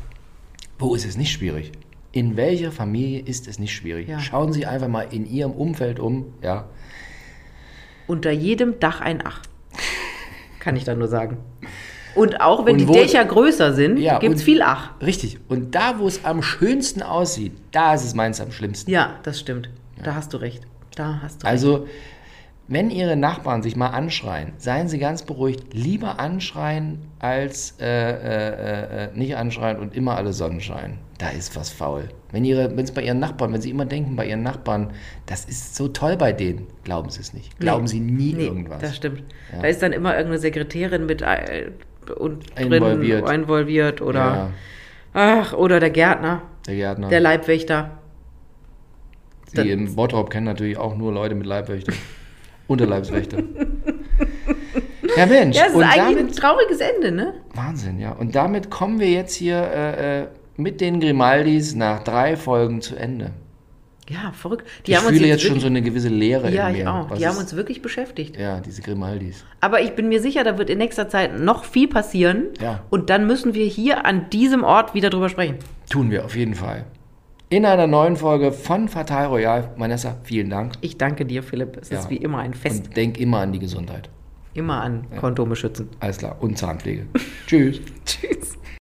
Speaker 1: Wo ist es nicht schwierig? In welcher Familie ist es nicht schwierig?
Speaker 2: Ja.
Speaker 1: Schauen Sie einfach mal in Ihrem Umfeld um, ja.
Speaker 2: Unter jedem Dach ein Ach. Kann ich da nur sagen. Und auch wenn
Speaker 1: Und
Speaker 2: die
Speaker 1: wo-
Speaker 2: Dächer größer sind,
Speaker 1: Ja,
Speaker 2: gibt es viel Ach.
Speaker 1: Richtig. Und da, wo es am schönsten aussieht, da ist es meins am schlimmsten.
Speaker 2: Ja, das stimmt. Da hast du recht. Da hast du recht.
Speaker 1: Also, wenn Ihre Nachbarn sich mal anschreien, seien Sie ganz beruhigt. Lieber anschreien als äh, äh, äh, nicht anschreien und immer alle Sonnenschein. Da ist was faul. Wenn es bei Ihren Nachbarn, wenn Sie immer denken bei Ihren Nachbarn, das ist so toll bei denen, glauben Sie es nicht. Glauben Sie nie
Speaker 2: Nee,
Speaker 1: irgendwas.
Speaker 2: Das stimmt.
Speaker 1: Ja.
Speaker 2: Da ist dann immer irgendeine Sekretärin mit äh, und drin
Speaker 1: Involviert.
Speaker 2: involviert oder
Speaker 1: Ja,
Speaker 2: ach oder der Gärtner,
Speaker 1: der Gärtner.
Speaker 2: der Leibwächter.
Speaker 1: Die im Bottrop kennen natürlich auch nur Leute mit Leibwächter. Unterleibswächter. ja, Mensch.
Speaker 2: Ja, ist
Speaker 1: und
Speaker 2: eigentlich ein
Speaker 1: damit,
Speaker 2: trauriges Ende, ne?
Speaker 1: Wahnsinn, ja. Und damit kommen wir jetzt hier äh, äh, mit den Grimaldis nach drei Folgen zu Ende.
Speaker 2: Ja, verrückt. Die
Speaker 1: ich
Speaker 2: haben uns
Speaker 1: fühle jetzt schon
Speaker 2: wirklich,
Speaker 1: so eine gewisse Leere
Speaker 2: Ja,
Speaker 1: in
Speaker 2: ich
Speaker 1: mir.
Speaker 2: auch.
Speaker 1: Was
Speaker 2: Die haben
Speaker 1: ist-
Speaker 2: uns wirklich beschäftigt.
Speaker 1: Ja, diese Grimaldis.
Speaker 2: Aber ich bin mir sicher, da wird in nächster Zeit noch viel passieren.
Speaker 1: Ja.
Speaker 2: Und dann müssen wir hier an diesem Ort wieder drüber sprechen.
Speaker 1: Tun wir auf jeden Fall. In einer neuen Folge von Fatal Royal. Vanessa, vielen Dank.
Speaker 2: Ich danke dir, Philipp. Es
Speaker 1: Ja.
Speaker 2: ist wie immer ein Fest.
Speaker 1: Und denk immer an die Gesundheit.
Speaker 2: Immer an Kondome schützen.
Speaker 1: Alles klar. Und Zahnpflege. Tschüss.
Speaker 2: Tschüss.